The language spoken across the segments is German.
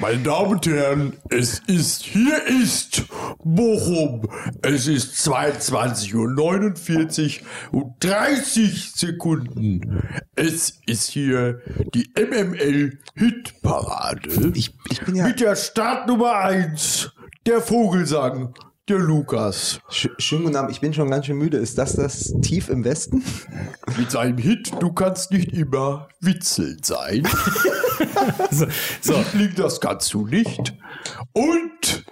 Meine Damen und Herren, es ist, hier ist Bochum. Es ist 22.49 Uhr und 30 Sekunden. Es ist hier die MML-Hitparade. Ich, ich bin ja. Mit der Startnummer 1, der Vogelsang, der Lukas. Sch schönen guten Abend, ich bin schon ganz schön müde. Ist das das Tief im Westen? Mit seinem Hit, du kannst nicht immer witzelnd sein. So, so. Liebling, das kannst du nicht. Und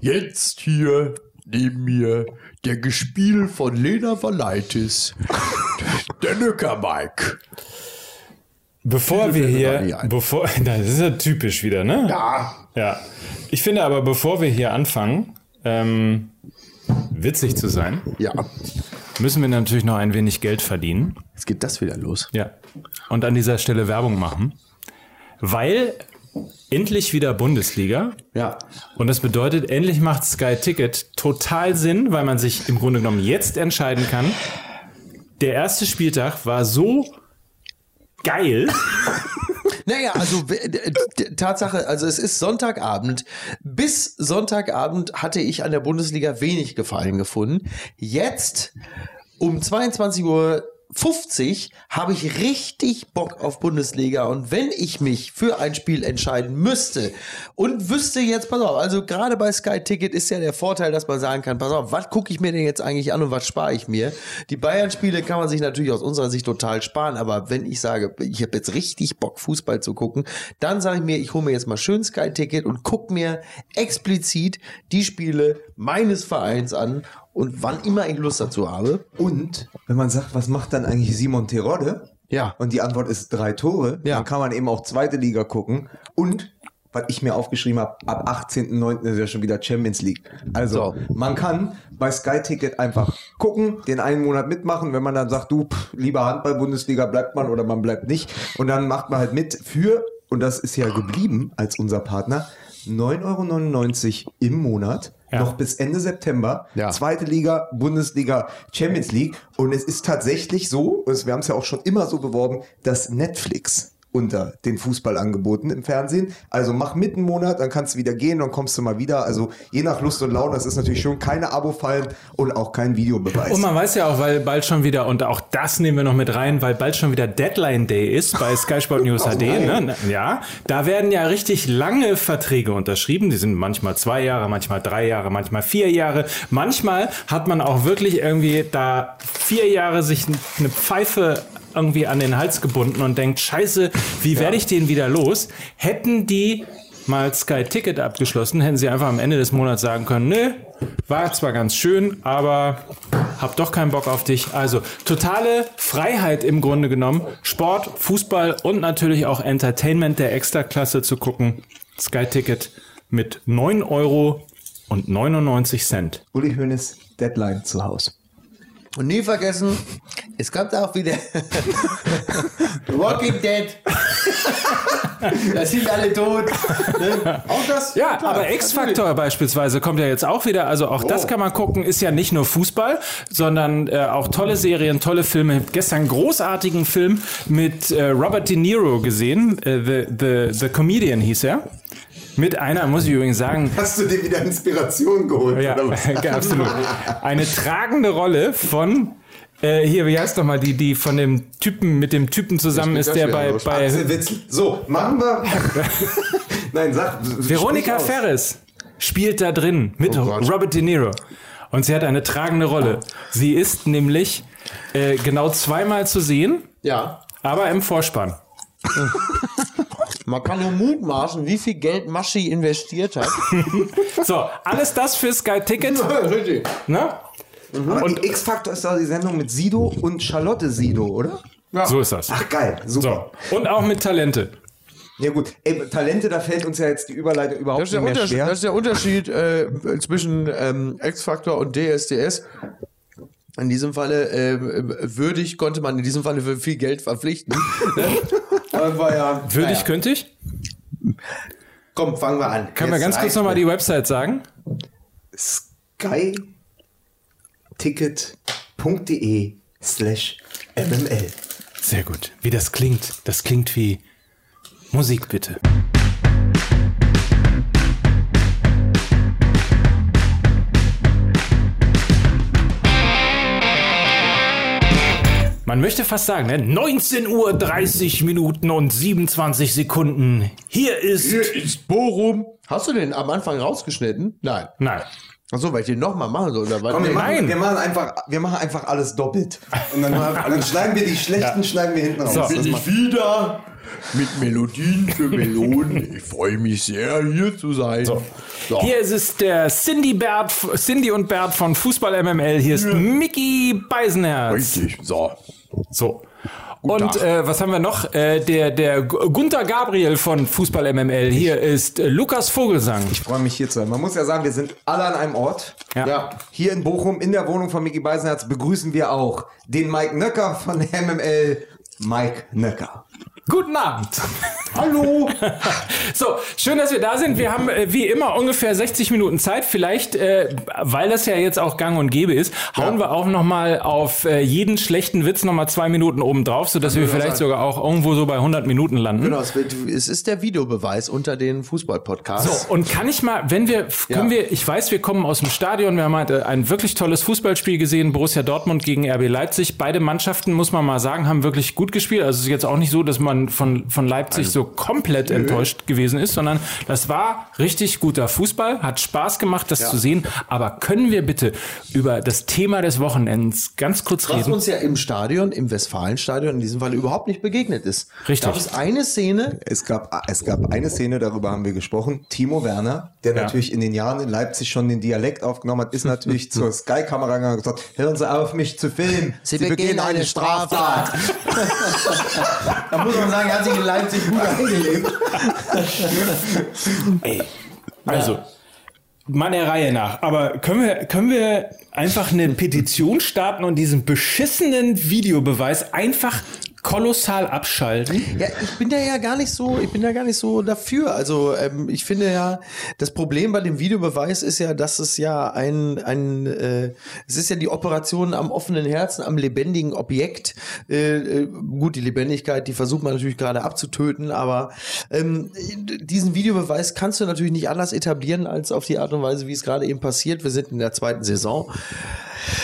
jetzt hier neben mir der Gespiel von Lena Valaitis, der Nöcker Mike. Bevor wir hier, bevor, das ist ja typisch wieder, ne? Ja, Ja. Ich finde aber, bevor wir hier anfangen, ähm, witzig zu sein, ja. müssen wir natürlich noch ein wenig Geld verdienen. Jetzt geht das wieder los. Ja. Und an dieser Stelle Werbung machen. Weil endlich wieder Bundesliga. Ja. Und das bedeutet, endlich macht Sky Ticket total Sinn, weil man sich im Grunde genommen jetzt entscheiden kann. Der erste Spieltag war so geil. Naja, also Tatsache, also es ist Sonntagabend. Bis Sonntagabend hatte ich an der Bundesliga wenig Gefallen gefunden. Jetzt um 22 Uhr 50 habe ich richtig Bock auf Bundesliga und wenn ich mich für ein Spiel entscheiden müsste und wüsste jetzt, pass auf, also gerade bei Sky Ticket ist ja der Vorteil, dass man sagen kann, pass auf, was gucke ich mir denn jetzt eigentlich an und was spare ich mir? Die Bayern-Spiele kann man sich natürlich aus unserer Sicht total sparen, aber wenn ich sage, ich habe jetzt richtig Bock, Fußball zu gucken, dann sage ich mir, ich hole mir jetzt mal schön Sky Ticket und guck mir explizit die Spiele meines Vereins an und wann immer ich Lust dazu habe. Und wenn man sagt, was macht dann eigentlich Simon Terodde? Ja. Und die Antwort ist drei Tore. Ja. Dann kann man eben auch zweite Liga gucken. Und, was ich mir aufgeschrieben habe, ab 18.09. ist ja schon wieder Champions League. Also, So. man kann bei Sky Ticket einfach gucken, den einen Monat mitmachen. Wenn man dann sagt, du, pff, lieber Handball-Bundesliga bleibt man oder man bleibt nicht. Und dann macht man halt mit für, und das ist ja geblieben als unser Partner, 9,99 Euro im Monat. Ja. Noch bis Ende September. Ja. Zweite Liga, Bundesliga, Champions League. Und es ist tatsächlich so, es- wir haben es ja auch schon immer so beworben, dass Netflix unter den Fußballangeboten im Fernsehen. Also mach mit einen Monat, dann kannst du wieder gehen, dann kommst du mal wieder. Also je nach Lust und Laune, das ist natürlich schon keine Abo-Fallen und auch kein Videobeweis. Und man weiß ja auch, weil bald schon wieder, und auch das nehmen wir noch mit rein, weil bald schon wieder Deadline Day ist bei Sky Sport News HD. Ne? Ja, da werden ja richtig lange Verträge unterschrieben. Die sind manchmal zwei Jahre, manchmal drei Jahre, manchmal vier Jahre. Manchmal hat man auch wirklich irgendwie da vier Jahre sich eine Pfeife irgendwie an den Hals gebunden und denkt, scheiße, wie werde ich den wieder los? Hätten die mal Sky Ticket abgeschlossen, hätten sie einfach am Ende des Monats sagen können, nö, war zwar ganz schön, aber hab doch keinen Bock auf dich. Also totale Freiheit im Grunde genommen. Sport, Fußball und natürlich auch Entertainment der Extraklasse zu gucken. Sky Ticket mit 9 Euro und 99 Cent. Uli Hoeneß, Deadline zu Hause. Und nie vergessen, es kommt auch wieder Walking Dead. da sind alle tot. Ne? Auch das? Ja, klar, aber X-Factor beispielsweise kommt ja jetzt auch wieder. Also auch das kann man gucken. Ist ja nicht nur Fußball, sondern äh, auch tolle Serien, tolle Filme. Gestern einen großartigen Film mit äh, Robert De Niro gesehen. Äh, the, the, the Comedian hieß er. Mit einer, muss ich übrigens sagen, Hast du dir wieder Inspiration geholt? ja, oder was? absolut. Eine tragende Rolle von äh, hier, wie heißt doch mal die, die von dem Typen mit dem Typen zusammen ist, der bei, los. bei. So, machen wir. Nein, sag. Veronika. Ferris spielt da drin mit Oh. Robert De Niro. Und sie hat eine tragende Rolle. Sie ist nämlich äh, genau zweimal zu sehen, Ja. aber im Vorspann. Man kann nur mutmaßen, wie viel Geld Maschi investiert hat. So, alles das für Sky Ticket. Richtig. Ne? Und X-Factor ist da die Sendung mit Sido und Charlotte Sido, oder? So ist das. Ach, geil. Super. So. Und auch mit Talente. Ja, gut. Ey, Talente, da fällt uns ja jetzt die Überleitung überhaupt nicht mehr schwer. das ist der Unterschied äh, zwischen ähm, X-Factor und DSDS. In diesem Falle äh, würdig konnte man in diesem Falle für viel Geld verpflichten. ne? Aber ja, Würde naja. könnte ich? Komm, fangen wir an. Kann man ganz kurz nochmal die Website sagen? ticket.de slash mml. Sehr gut. Wie das klingt, das klingt wie Musik bitte. Man möchte fast sagen, ne? 19 Uhr 30 Minuten und 27 Sekunden. Hier ist, Hier ist Bochum. Hast du den am Anfang rausgeschnitten? Nein. Nein. Achso, weil ich den nochmal machen soll. Oder was? Komm, wir, Nee. machen, Nein. wir, machen einfach, wir machen einfach alles doppelt. Und dann, dann schneiden wir die schlechten, schneiden wir hinten raus. So. Das Bin ich wieder mit Melodien für Melonen. Ich freue mich sehr, hier zu sein. So. Hier ist es der Cindy, Bert, Cindy und Bert von Fußball MML. Hier ist Mickey Beisenherz. Richtig. So. So. Und äh, was haben wir noch? Äh, der, der Gu- Gunther Gabriel von Fußball MML. Hier ist äh, Lukas Vogelsang. Ich freue mich hier zu sein. Man muss ja sagen, wir sind alle an einem Ort. Ja. Ja. Hier in Bochum, in der Wohnung von Micky Beisenherz, begrüßen wir auch den Mike Nöcker von MML. Mike Nöcker. Guten Abend. Hallo! So, schön, dass wir da sind. Wir haben äh, wie immer ungefähr 60 Minuten Zeit. Vielleicht, äh, weil das ja jetzt auch gang und gäbe ist, hauen wir auch noch mal auf äh, jeden schlechten Witz noch mal zwei Minuten oben drauf, sodass wir vielleicht sogar auch irgendwo so bei 100 Minuten landen. Genau, es, wird, es ist der Videobeweis unter den Fußball-Podcasts. So, und kann ich mal, wenn wir, können Ja. wir, ich weiß, wir kommen aus dem Stadion, wir haben heute ein wirklich tolles Fußballspiel gesehen, Borussia Dortmund gegen RB Leipzig. Beide Mannschaften, muss man mal sagen, haben wirklich gut gespielt. Also es ist jetzt auch nicht so, dass man von, von Leipzig so komplett enttäuscht gewesen ist, sondern das war richtig guter Fußball, hat Spaß gemacht, das zu sehen. Aber können wir bitte über das Thema des Wochenends ganz kurz Was reden? uns ja im Stadion, im Westfalenstadion in diesem Fall überhaupt nicht begegnet ist. Richtig. Da ist eine Szene, Es gab, es gab eine Szene, darüber haben wir gesprochen. Timo Werner, der Ja. natürlich in den Jahren in Leipzig schon den Dialekt aufgenommen hat, ist natürlich zur Sky-Kamera gegangen und gesagt, hören Sie auf, mich zu filmen. Sie begehen eine Straftat. da muss man sagen, er hat sich in Leipzig gut eingelebt. Ey, also, mal der Reihe nach. Aber können wir, können wir einfach eine Petition starten und diesen beschissenen Videobeweis einfach kolossal abschalten? Ja, ich bin da ja gar nicht so, ich bin da gar nicht so dafür. Also ähm, ich finde ja, das Problem bei dem Videobeweis ist ja, dass es ja ein, ein äh, es ist ja die Operation am offenen Herzen, am lebendigen Objekt. Äh, äh, gut, die Lebendigkeit, die versucht man natürlich gerade abzutöten, aber ähm, diesen Videobeweis kannst du natürlich nicht anders etablieren als auf die Art und Weise, wie es gerade eben passiert. Wir sind in der zweiten Saison.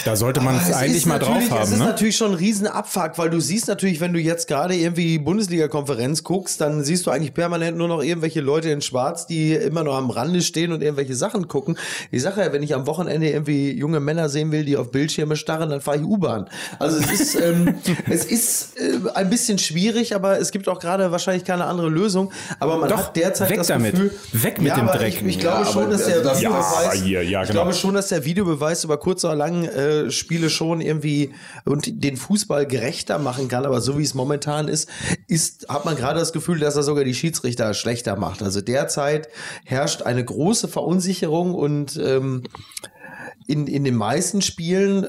Da sollte man es Es eigentlich mal drauf haben, ist ne? natürlich schon ein Riesenabfuck, weil du siehst natürlich, wenn du jetzt gerade irgendwie Bundesliga-Konferenz guckst, dann siehst du eigentlich permanent nur noch irgendwelche Leute in Schwarz, die immer noch am Rande stehen und irgendwelche Sachen gucken. Ich sage ja, wenn ich am Wochenende irgendwie junge Männer sehen will, die auf Bildschirme starren, dann fahre ich U-Bahn. Also es ist, ähm, es ist äh, ein bisschen schwierig, aber es gibt auch gerade wahrscheinlich keine andere Lösung. Aber man Doch, hat derzeit weg das damit. Gefühl, Weg mit ja, dem Dreck. Ich, ich glaube Ja, schon, dass der also Ja, Videobeweis, ja, ich genau. glaube schon, dass der Videobeweis über kurz oder lang äh, Spiele schon irgendwie und den Fußball gerechter machen kann, aber so wie es momentan ist, ist hat man gerade das Gefühl, dass er sogar die Schiedsrichter schlechter macht. Also derzeit herrscht eine große Verunsicherung und ähm, in, in den meisten Spielen,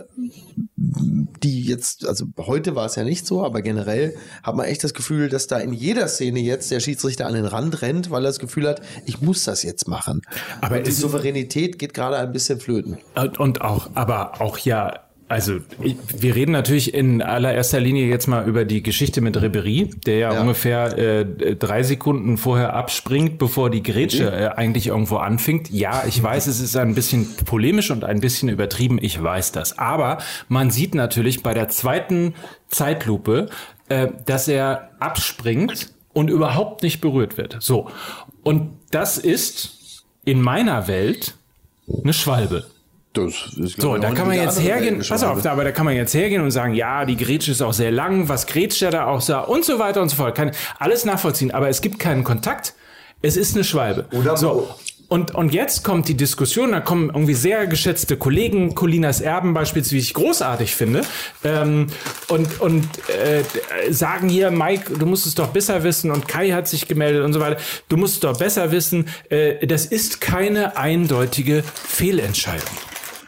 die jetzt, also heute war es ja nicht so, aber generell hat man echt das Gefühl, dass da in jeder Szene jetzt der Schiedsrichter an den Rand rennt, weil er das Gefühl hat, ich muss das jetzt machen. Aber Aber die Souveränität geht gerade ein bisschen flöten. Und, und auch, aber auch ja, also wir reden natürlich in allererster Linie jetzt mal über die Geschichte mit Ribery, der ja, Ja. ungefähr äh, drei Sekunden vorher abspringt, bevor die Grätsche äh, eigentlich irgendwo anfängt. Ja, ich weiß, es ist ein bisschen polemisch und ein bisschen übertrieben, ich weiß das. Aber man sieht natürlich bei der zweiten Zeitlupe, äh, dass er abspringt und überhaupt nicht berührt wird. So. Und das ist in meiner Welt eine Schwalbe. Das ist, So, da kann man jetzt hergehen, pass auf, da, aber da kann man jetzt hergehen und sagen, ja, die Grätsche ist auch sehr lang, was grätscht er da auch sah und so weiter und so fort. Kann alles nachvollziehen, aber es gibt keinen Kontakt. Es ist eine Schwalbe. Oder so. Und, und jetzt kommt die Diskussion, da kommen irgendwie sehr geschätzte Kollegen, Colinas Erben beispielsweise, die ich großartig finde, ähm, und, und äh, sagen hier, Mike, du musst es doch besser wissen und Kai hat sich gemeldet und so weiter, du musst es doch besser wissen, äh, das ist keine eindeutige Fehlentscheidung.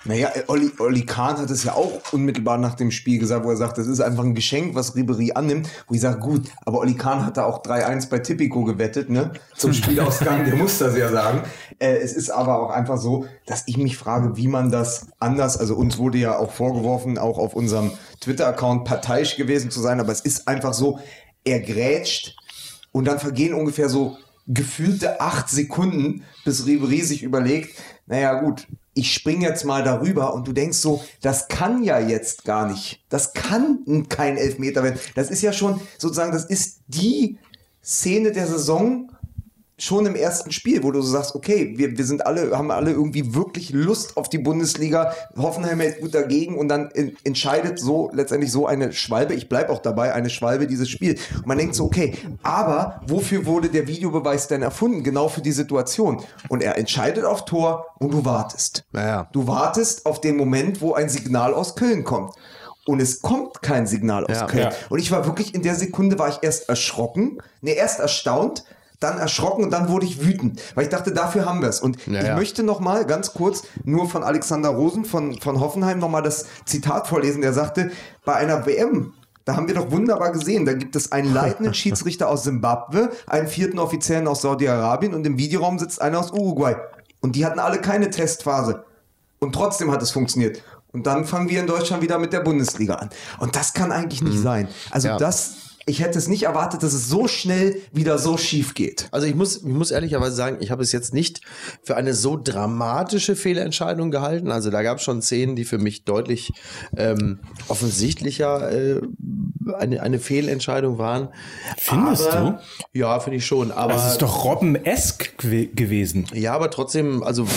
Naja, äh, Olli, Olli Kahn hat es ja auch unmittelbar nach dem Spiel gesagt, wo er sagt, das ist einfach ein Geschenk, was Ribery annimmt. Wo ich sage, gut, aber Olli Kahn hat da auch 3-1 bei Tipico gewettet, ne? Zum Spielausgang, der muss das ja sagen. Äh, es ist aber auch einfach so, dass ich mich frage, wie man das anders, also uns wurde ja auch vorgeworfen, auch auf unserem Twitter-Account parteiisch gewesen zu sein, aber es ist einfach so, er grätscht und dann vergehen ungefähr so gefühlte acht Sekunden, bis Ribery sich überlegt, naja gut, ich spring jetzt mal darüber und du denkst so, das kann ja jetzt gar nicht. Das kann kein Elfmeter werden. Das ist ja schon sozusagen, das ist die Szene der Saison, schon im ersten Spiel, wo du so sagst, okay, wir, wir sind alle, haben alle irgendwie wirklich Lust auf die Bundesliga. Hoffenheim hält gut dagegen und dann in, entscheidet so letztendlich so eine Schwalbe, ich bleibe auch dabei, eine Schwalbe dieses Spiel. Und man denkt so, okay, aber wofür wurde der Videobeweis denn erfunden? Genau für die Situation. Und er entscheidet auf Tor und du wartest. Naja. Du wartest auf den Moment, wo ein Signal aus Köln kommt. Und es kommt kein Signal aus Ja. Köln. Ja. Und ich war wirklich in der Sekunde war ich erst erschrocken, nee, erst erstaunt, dann erschrocken und dann wurde ich wütend, weil ich dachte, dafür haben wir es. Und Ja, ich ja. möchte noch mal ganz kurz nur von Alexander Rosen von, von Hoffenheim noch mal das Zitat vorlesen, der sagte, bei einer WM da haben wir doch wunderbar gesehen. Da gibt es einen leitenden Schiedsrichter aus Simbabwe, einen vierten Offiziellen aus Saudi-Arabien und im Videoraum sitzt einer aus Uruguay. Und die hatten alle keine Testphase. Und trotzdem hat es funktioniert. Und dann fangen wir in Deutschland wieder mit der Bundesliga an. Und das kann eigentlich nicht sein. Also Ja. das, ich hätte es nicht erwartet, dass es so schnell wieder so schief geht. Also ich muss, ich muss ehrlicherweise sagen, ich habe es jetzt nicht für eine so dramatische Fehlentscheidung gehalten. Also da gab es schon Szenen, die für mich deutlich ähm, offensichtlicher äh, eine, eine Fehlentscheidung waren. Findest aber, Ja, finde ich schon. Aber Das ist doch Robben-esk gew- gewesen. ja, aber trotzdem, also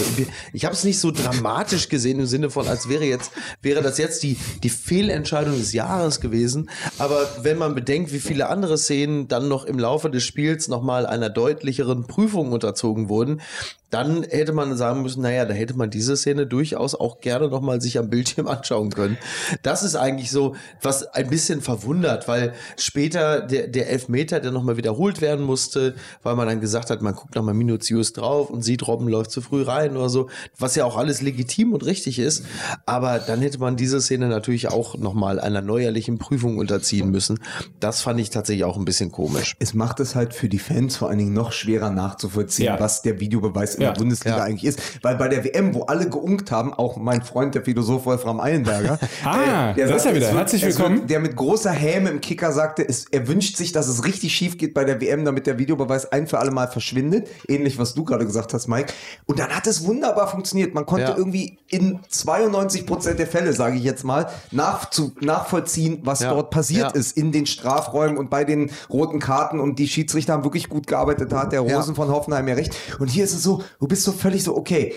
ich habe es nicht so dramatisch gesehen im Sinne von, als wäre jetzt wäre das jetzt die die Fehlentscheidung des Jahres gewesen. Aber wenn man bedenkt, wie viele andere Szenen dann noch im Laufe des Spiels noch mal einer deutlicheren Prüfung unterzogen wurden, dann hätte man sagen müssen, naja, da hätte man diese Szene durchaus auch gerne noch mal sich am Bildschirm anschauen können. Das ist eigentlich so, was ein bisschen verwundert, weil später der, der Elfmeter, der noch mal wiederholt werden musste, weil man dann gesagt hat, man guckt noch mal minutiös drauf und sieht, Robben läuft zu früh rein oder so, was ja auch alles legitim und richtig ist. Aber dann hätte man diese Szene natürlich auch noch mal einer neuerlichen Prüfung unterziehen müssen. Das fand ich tatsächlich auch ein bisschen komisch. Es macht es halt für die Fans vor allen Dingen noch schwerer nachzuvollziehen, Ja. was der Videobeweis in Ja. der Bundesliga Ja. eigentlich ist. Weil bei der WM, wo alle geunkt haben, auch mein Freund, der Philosoph Wolfram Eilenberger, Ah, der da ist er wieder. es Herzlich willkommen. der mit großer Häme im Kicker sagte, es, er wünscht sich, dass es richtig schief geht bei der WM, damit der Videobeweis ein für alle Mal verschwindet. Ähnlich, was du gerade gesagt hast, Mike. Und dann hat es wunderbar funktioniert. Man konnte Ja. irgendwie in 92 Prozent der Fälle, sage ich jetzt mal, nach, zu, nachvollziehen, was Ja. dort passiert Ja. ist in den Strafräumen und bei den roten Karten und die Schiedsrichter haben wirklich gut gearbeitet. Da hat der Rosen Ja. von Hoffenheim ja recht. Und hier ist es so, du bist so völlig so, okay,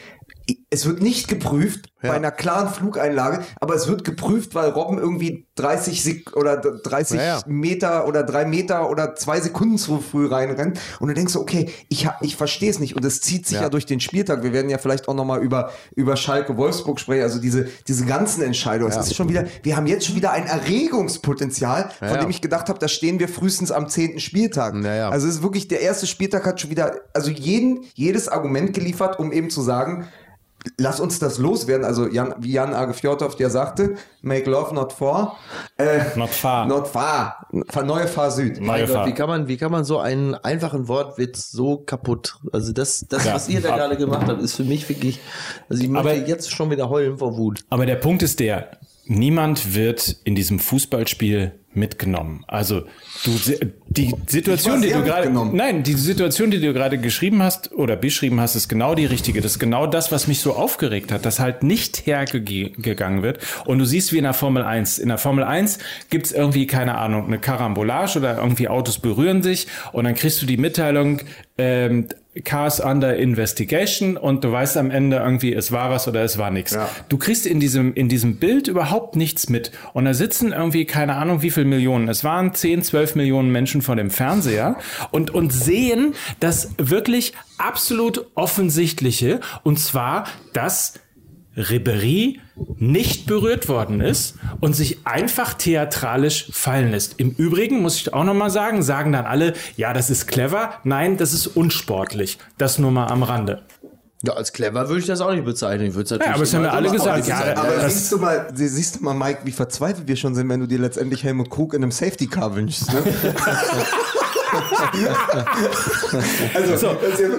es wird nicht geprüft Ja. bei einer klaren Flugeinlage, aber es wird geprüft, weil Robben irgendwie 30 Sek oder 30 Ja, ja. Meter oder drei Meter oder zwei Sekunden zu früh reinrennt. Und du denkst so, okay, ich, ich verstehe es nicht. Und es zieht sich ja. Durch den Spieltag. Wir werden ja vielleicht auch nochmal über, über Schalke Wolfsburg sprechen. Also diese, diese ganzen Entscheidungen. Es ist schon wieder, wir haben jetzt schon wieder ein Erregungspotenzial, von dem ich gedacht habe, da stehen wir frühestens am 10. Spieltag. Also es ist wirklich, der erste Spieltag hat schon wieder, also jeden, jedes Argument geliefert, um eben zu sagen, lass uns das loswerden. Also Jan, wie Jan Age Fjordhoff, der sagte, make love not for. Äh, Not far. Not far. Neue Fahr Süd. Neue Mein Gott, wie kann man, wie kann man so einen einfachen Wortwitz so kaputt? Also das, das, Ja. was ihr da Ab- gerade gemacht habt, ist für mich wirklich, also ich möchte Aber- jetzt schon wieder heulen vor Wut. Aber der Punkt ist der, niemand wird in diesem Fußballspiel mitgenommen. Also du die Situation, die du gerade. Nein, die Situation, die du gerade geschrieben hast oder beschrieben hast, ist genau die richtige. Das ist genau das, was mich so aufgeregt hat, dass halt nicht hergegangen wird. Und du siehst wie in der Formel 1. In der Formel 1 gibt's irgendwie, keine Ahnung, eine Karambolage oder irgendwie Autos berühren sich und dann kriegst du die Mitteilung, ähm, Cars under investigation und du weißt am Ende irgendwie, es war was oder es war nichts. Ja. Du kriegst in diesem, in diesem Bild überhaupt nichts mit. Und da sitzen irgendwie, keine Ahnung, wie viel Millionen. Es waren 10, 12 Millionen Menschen vor dem Fernseher und, und sehen das wirklich absolut offensichtliche. Und zwar, dass Ribery nicht berührt worden ist und sich einfach theatralisch fallen lässt. Im Übrigen muss ich auch noch mal sagen, sagen dann alle, ja, das ist clever. Nein, das ist unsportlich. Das nur mal am Rande. Ja, als clever würde ich das auch nicht bezeichnen. Ich würde es Ja, aber es haben ja alle gesagt, ja, Aber das- siehst du mal, siehst du mal, Mike, wie verzweifelt wir schon sind, wenn du dir letztendlich Helmut Krug in einem Safety Car wünschst. Ne? Also,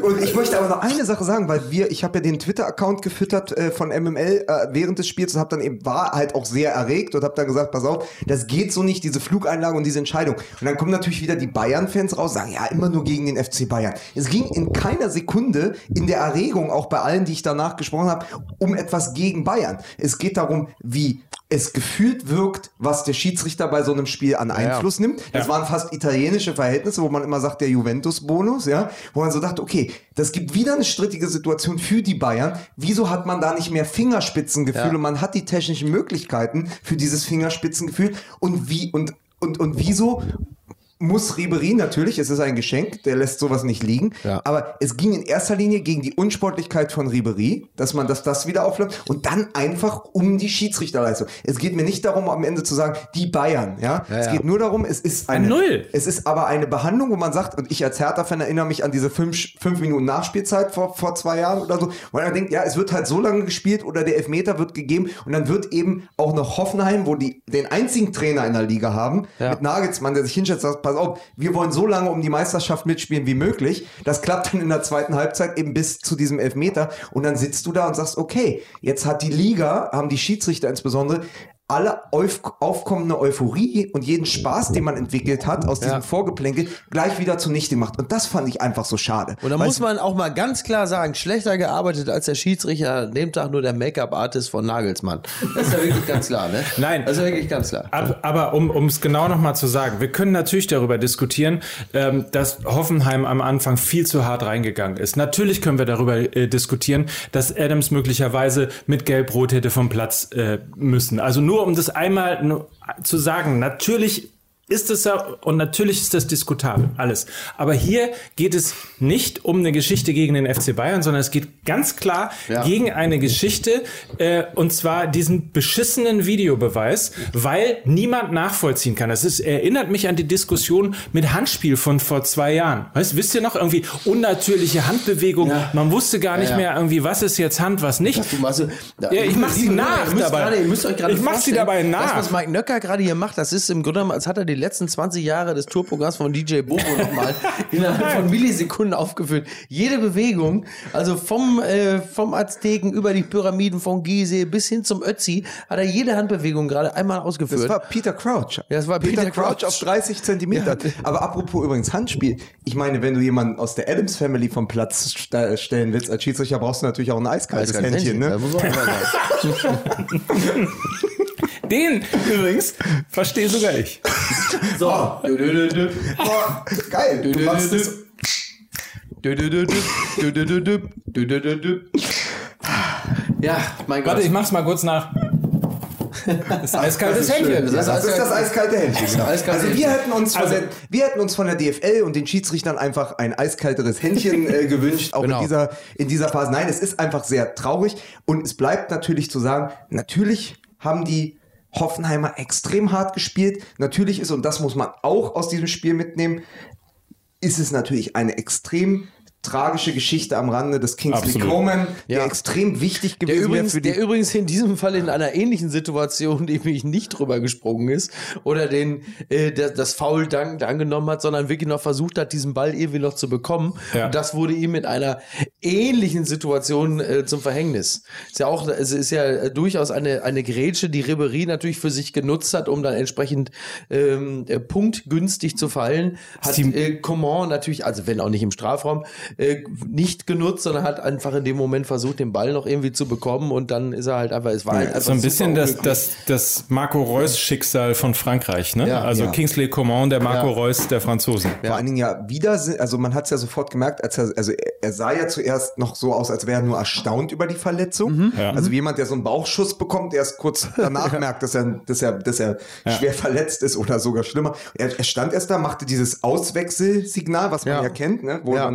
und ich möchte aber noch eine Sache sagen, weil wir, ich habe ja den Twitter-Account gefüttert äh, von MML äh, während des Spiels und habe dann eben war halt auch sehr erregt und habe dann gesagt, pass auf, das geht so nicht, diese Flugeinlage und diese Entscheidung. Und dann kommen natürlich wieder die Bayern-Fans raus, sagen ja immer nur gegen den FC Bayern. Es ging in keiner Sekunde in der Erregung, auch bei allen, die ich danach gesprochen habe, um etwas gegen Bayern. Es geht darum, wie es gefühlt wirkt, was der Schiedsrichter bei so einem Spiel an Einfluss nimmt. Das waren fast italienische Verhältnisse, wo man immer sagt, der Juventus-Bonus, ja, wo man so dachte, okay, das gibt wieder eine strittige Situation für die Bayern. Wieso hat man da nicht mehr Fingerspitzengefühl Ja. und man hat die technischen Möglichkeiten für dieses Fingerspitzengefühl und wie und und und wieso muss Ribery natürlich, es ist ein Geschenk, der lässt sowas nicht liegen, Ja. aber es ging in erster Linie gegen die Unsportlichkeit von Ribery, dass man das, das wieder aufläuft und dann einfach um die Schiedsrichterleistung. Es geht mir nicht darum, am Ende zu sagen, die Bayern, ja. es ja. geht nur darum, es ist eine, Null. es ist aber eine Behandlung, wo man sagt, und ich als Hertha-Fan erinnere mich an diese fünf, fünf Minuten Nachspielzeit vor, vor zwei Jahren oder so, wo man denkt, ja, es wird halt so lange gespielt oder der Elfmeter wird gegeben und dann wird eben auch noch Hoffenheim, wo die den einzigen Trainer in der Liga haben, Ja. mit Nagelsmann, der sich hinstellt und sagt, pass auf, wir wollen so lange um die Meisterschaft mitspielen wie möglich. Das klappt dann in der zweiten Halbzeit eben bis zu diesem Elfmeter und dann sitzt du da und sagst, okay, jetzt hat die Liga, haben die Schiedsrichter insbesondere, alle auf, aufkommende Euphorie und jeden Spaß, den man entwickelt hat aus diesem Ja. Vorgeplänkel, gleich wieder zunichte gemacht. Und das fand ich einfach so schade. Und da muss man auch mal ganz klar sagen, schlechter gearbeitet als der Schiedsrichter, an dem Tag nur der Make-up-Artist von Nagelsmann. Das ist ja wirklich ganz klar, ne? Nein. Das ist ja wirklich ganz klar. Ab, aber um um es genau nochmal zu sagen, wir können natürlich darüber diskutieren, ähm, dass Hoffenheim am Anfang viel zu hart reingegangen ist. Natürlich können wir darüber äh, diskutieren, dass Adams möglicherweise mit Gelb-Rot hätte vom Platz äh, müssen. Also nur um das einmal zu sagen, natürlich ist es ja und natürlich ist das diskutabel, alles. Aber hier geht es nicht um eine Geschichte gegen den FC Bayern, sondern es geht ganz klar Ja. gegen eine Geschichte äh, und zwar diesen beschissenen Videobeweis, weil niemand nachvollziehen kann. Das ist, erinnert mich an die Diskussion mit Handspiel von vor zwei Jahren. Weißt, wisst ihr noch irgendwie unnatürliche Handbewegung? Ja. Man wusste gar nicht Ja, mehr irgendwie, was ist jetzt Hand, was nicht. Du machst, Ja, ich mach sie nach dabei. Gerade Ich mach sie dabei nach. Das, was Mike Nöcker gerade hier macht, das ist im Grunde als hat er die letzten 20 Jahre des Tourprogramms von DJ Bobo nochmal innerhalb von Millisekunden aufgeführt. Jede Bewegung, also vom, äh, vom Azteken über die Pyramiden von Gizeh bis hin zum Ötzi, hat er jede Handbewegung gerade einmal ausgeführt. Das war Peter Crouch. Ja, das war Peter, Peter Crouch, Crouch. auf 30 Zentimeter. Aber apropos übrigens Handspiel. Ich meine, wenn du jemanden aus der Adams Family vom Platz st stellen willst als Schiedsrichter, brauchst du natürlich auch ein eiskaltes Eiskaltes Händchen. Das Ne? Den übrigens verstehe sogar ich. So. Boah, geil. Du machst es. Ja, mein Gott. Warte, ich mach's mal kurz nach. Das schön. Händchen. Das, Das ist das eiskalte Händchen. genau. eiskalte Also wir hätten, uns von Also- der, wir hätten uns von der DFL und den Schiedsrichtern einfach ein eiskalteres Händchen äh, gewünscht, auch Genau. in, dieser, in dieser Phase. Nein, es ist einfach sehr traurig und es bleibt natürlich zu sagen, natürlich haben die Hoffenheimer extrem hart gespielt. Natürlich ist, und das muss man auch aus diesem Spiel mitnehmen, ist es natürlich eine extrem tragische Geschichte am Rande des Kingsley. Coman, der Ja. extrem wichtig Der gewesen wäre übrigens, für die der übrigens in diesem Fall in einer ähnlichen Situation, die mich nicht drüber gesprungen ist oder den äh, der, das Foul dankend angenommen hat, sondern wirklich noch versucht hat, diesen Ball irgendwie noch zu bekommen. Ja. Und das wurde ihm in einer ähnlichen Situation äh, zum Verhängnis. Ist ja auch, es ist ja äh, durchaus eine eine Grätsche, die Ribery natürlich für sich genutzt hat, um dann entsprechend ähm, äh, punktgünstig zu fallen. Hat äh, Coman natürlich, also wenn auch nicht im Strafraum, äh, nicht genutzt, sondern hat einfach in dem Moment versucht, den Ball noch irgendwie zu bekommen und dann ist er halt einfach, es war halt einfach So ein bisschen das, das, das Marco Reus-Schicksal von Frankreich, ne? Ja, also ja. Kingsley Coman, der Marco Ja. Reus der Franzosen. Vor allen Dingen ja wieder, also man hat es ja sofort gemerkt, als er, also er, sah ja zuerst noch so aus, als wäre er nur erstaunt über die Verletzung. Ja. Also wie jemand, der so einen Bauchschuss bekommt, erst kurz danach merkt, dass er, dass er, dass er schwer verletzt ist oder sogar schlimmer. Er, er stand erst da, machte dieses Auswechselsignal, was man ja, Ja. kennt, ne? wo, Ja.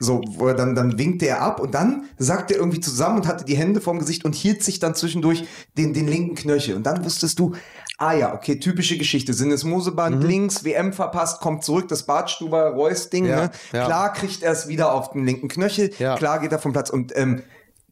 Dann, so, dann, dann winkte er ab und dann sagte er irgendwie zusammen und hatte die Hände vorm Gesicht und hielt sich dann zwischendurch den, den linken Knöchel. Und dann wusstest du, ah ja, okay, typische Geschichte. Sinnes Moseband links, WM verpasst, kommt zurück, das Bartstuber Reus-Ding. Ja, ne? ja. Klar kriegt er es wieder auf den linken Knöchel, Ja. klar geht er vom Platz. Und ähm,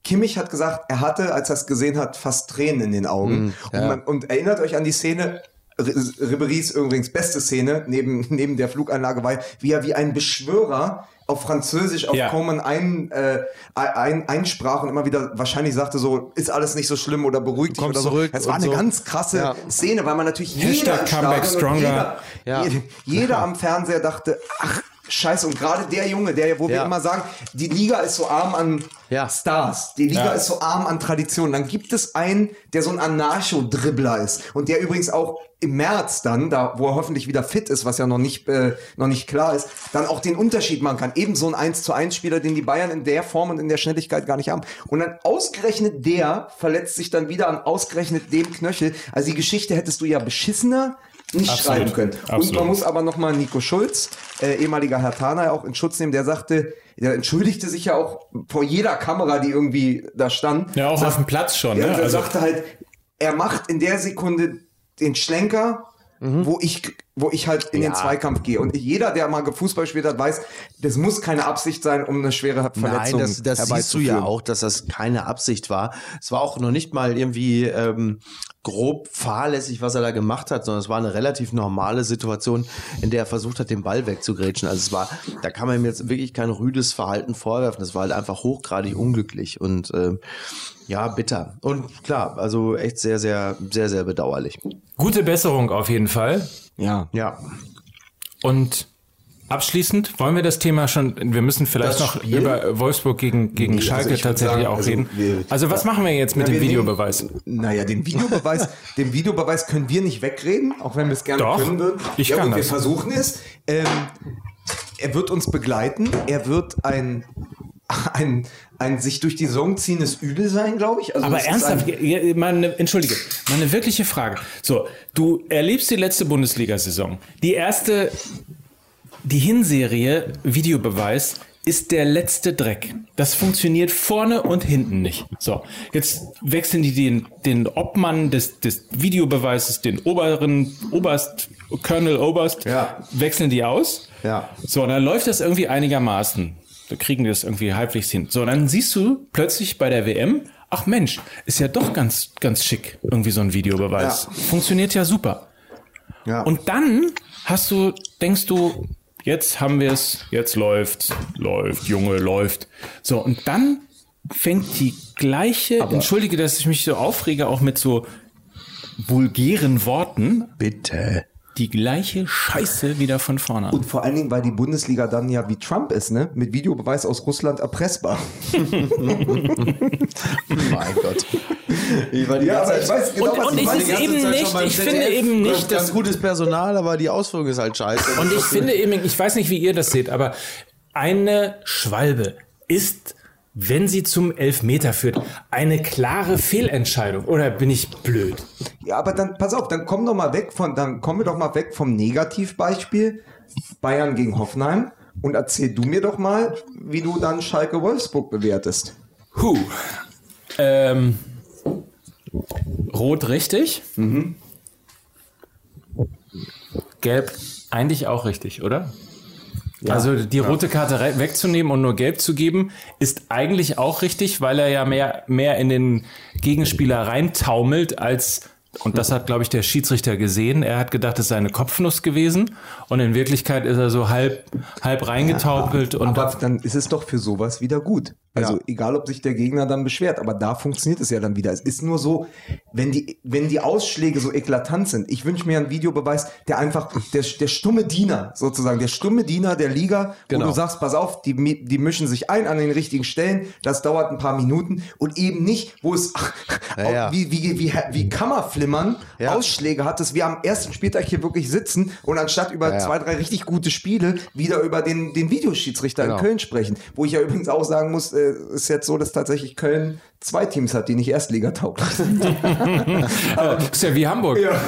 Kimmich hat gesagt, er hatte, als er es gesehen hat, fast Tränen in den Augen. ja. und, man, und erinnert euch an die Szene, Ribery's übrigens beste Szene neben, neben der Fluganlage war, wie er wie ein Beschwörer auf Französisch auf Ja. Coleman ein, äh, ein, einsprach und immer wieder wahrscheinlich sagte so, ist alles nicht so schlimm oder beruhigt dich oder so. zurück Das war eine so. ganz krasse Ja. Szene, weil man natürlich Hashtag jeder stronger. Jeder, Ja. jeder, jeder am Fernseher dachte, ach, Scheiße, und gerade der Junge, der, wo wir Ja. immer sagen, die Liga ist so arm an Ja. Stars, die Liga Ja. ist so arm an Tradition. Dann gibt es einen, der so ein Anarcho-Dribbler ist und der übrigens auch im März dann, da wo er hoffentlich wieder fit ist, was ja noch nicht, äh, noch nicht klar ist, dann auch den Unterschied machen kann. Eben so ein 1 zu 1 Spieler, den die Bayern in der Form und in der Schnelligkeit gar nicht haben. Und dann ausgerechnet der verletzt sich dann wieder an ausgerechnet dem Knöchel. Also die Geschichte hättest du ja beschissener nicht Absolut. schreiben können. Und Absolut. man muss aber nochmal Nico Schulz, äh, ehemaliger Hertaner, auch in Schutz nehmen, der sagte, der entschuldigte sich ja auch vor jeder Kamera, die irgendwie da stand. Ja, auch Sagt- auf dem Platz schon. ja, Ne? der Also, sagte halt, er macht in der Sekunde den Schlenker, wo ich wo ich halt in den Mhm. Ja. Zweikampf gehe. Und jeder, der mal Fußball gespielt hat, weiß, das muss keine Absicht sein, um eine schwere Verletzung Nein, das, das siehst du ja auch, dass das keine Absicht war. Es war auch noch nicht mal irgendwie ähm, grob fahrlässig, was er da gemacht hat, sondern es war eine relativ normale Situation, in der er versucht hat, den Ball wegzugrätschen. Also es war, da kann man ihm jetzt wirklich kein rüdes Verhalten vorwerfen. Das war halt einfach hochgradig unglücklich und ähm, ja, bitter. Und klar, also echt sehr, sehr, sehr, sehr bedauerlich. Gute Besserung auf jeden Fall. Ja. Ja. Und abschließend wollen wir das Thema schon, wir müssen vielleicht Das noch Spiel? über Wolfsburg gegen, gegen Nee, also Schalke würd tatsächlich sagen, auch also reden. wir- also was machen wir jetzt mit Ja, dem wir nehmen- Videobeweis? Naja, den Videobeweis, den Videobeweis können wir nicht wegreden, auch wenn wir es gerne Doch, können würden. ich ja, kann gut, wir das. versuchen es. Ähm, er wird uns begleiten. Er wird ein, ein, ein sich durch die Saison ziehendes Übel sein, glaube ich. Also Aber ernsthaft, Ein, ja, mal eine, entschuldige, mal eine wirkliche Frage. So, du erlebst die letzte Bundesliga-Saison. Die erste, die Hinserie, Videobeweis, ist der letzte Dreck. Das funktioniert vorne und hinten nicht. So, jetzt wechseln die den, den Obmann des, des Videobeweises, den oberen Oberst, Colonel Oberst, Ja. wechseln die aus. Ja. So, und dann läuft das irgendwie einigermaßen. Da kriegen die das irgendwie halbwegs hin. So, dann siehst du plötzlich bei der WM, ach Mensch, ist ja doch ganz, ganz schick, irgendwie so ein Videobeweis. Ja. Funktioniert ja super. ja. Und dann hast du, denkst du, jetzt haben wir es, jetzt läuft, läuft, Junge, läuft. So, und dann fängt die gleiche, entschuldige, dass ich mich so aufrege, auch mit so vulgären Worten, Bitte. Die gleiche Scheiße wieder von vorne an. und vor allen Dingen, weil die Bundesliga dann ja wie Trump ist, ne? Mit Videobeweis aus Russland erpressbar. Mein Gott. Ich war die Ja, ganze aber ich Zeit- weiß genau, Und- was und ich ist eben nicht- ich finde eben nicht, ganz dass- gutes Personal, aber die Ausführung ist halt scheiße. Und ich finde eben, ich weiß nicht, wie ihr das seht, aber eine Schwalbe ist, wenn sie zum Elfmeter führt, eine klare Fehlentscheidung. Oder bin ich blöd? Ja, aber dann, pass auf, dann komm doch mal weg von, dann kommen wir doch mal weg vom Negativbeispiel Bayern gegen Hoffenheim und erzähl du mir doch mal, wie du dann Schalke Wolfsburg bewertest. Huh. Ähm, rot richtig. Gelb eigentlich auch richtig, oder? Also die rote Karte re- wegzunehmen und nur gelb zu geben, ist eigentlich auch richtig, weil er ja mehr, mehr in den Gegenspieler reintaumelt als und das hat, glaube ich, der Schiedsrichter gesehen. Er hat gedacht, es sei eine Kopfnuss gewesen. Und in Wirklichkeit ist er so halb, halb reingetaupelt. und Aber dann ist es doch für sowas wieder gut. Also Ja. egal, ob sich der Gegner dann beschwert, aber da funktioniert es ja dann wieder. Es ist nur so, wenn die, wenn die Ausschläge so eklatant sind. Ich wünsche mir einen Videobeweis, der einfach, der, der stumme Diener sozusagen, der stumme Diener der Liga, Genau. wo du sagst, pass auf, die, die mischen sich ein an den richtigen Stellen, das dauert ein paar Minuten und eben nicht, wo es Ja, ja. wie, wie, wie, wie Kammerflimmern. Ausschläge hat, dass wir am ersten Spieltag hier wirklich sitzen und anstatt über zwei, drei richtig gute Spiele wieder über den, den Videoschiedsrichter Genau. in Köln sprechen. Wo ich ja übrigens auch sagen muss, äh, ist jetzt so, dass tatsächlich Köln zwei Teams hat, die nicht Erstligatauglich sind. ist ja wie Hamburg. Ja.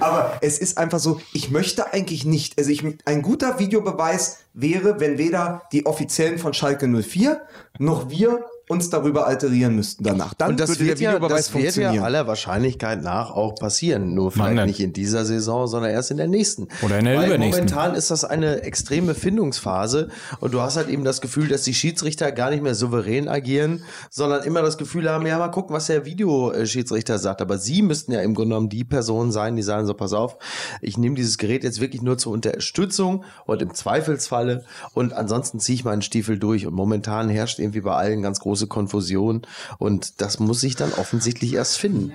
Aber es ist einfach so, ich möchte eigentlich nicht, also ich, ein guter Videobeweis wäre, wenn weder die Offiziellen von Schalke 04 noch wir uns darüber alterieren müssten danach. Dann Und das würde wird, der ja, Videobeweis das wird ja aller Wahrscheinlichkeit nach auch passieren. Nur vielleicht denn? nicht in dieser Saison, sondern erst in der nächsten. Oder in der Weil übernächsten. Momentan ist das eine extreme Findungsphase und du hast halt eben das Gefühl, dass die Schiedsrichter gar nicht mehr souverän agieren, sondern immer das Gefühl haben, ja, mal gucken, was der Videoschiedsrichter sagt. Aber sie müssten ja im Grunde genommen die Person sein, die sagen so, pass auf, ich nehme dieses Gerät jetzt wirklich nur zur Unterstützung und im Zweifelsfalle und ansonsten ziehe ich meinen Stiefel durch. Und momentan herrscht irgendwie bei allen ganz große Konfusion und das muss sich dann offensichtlich erst finden.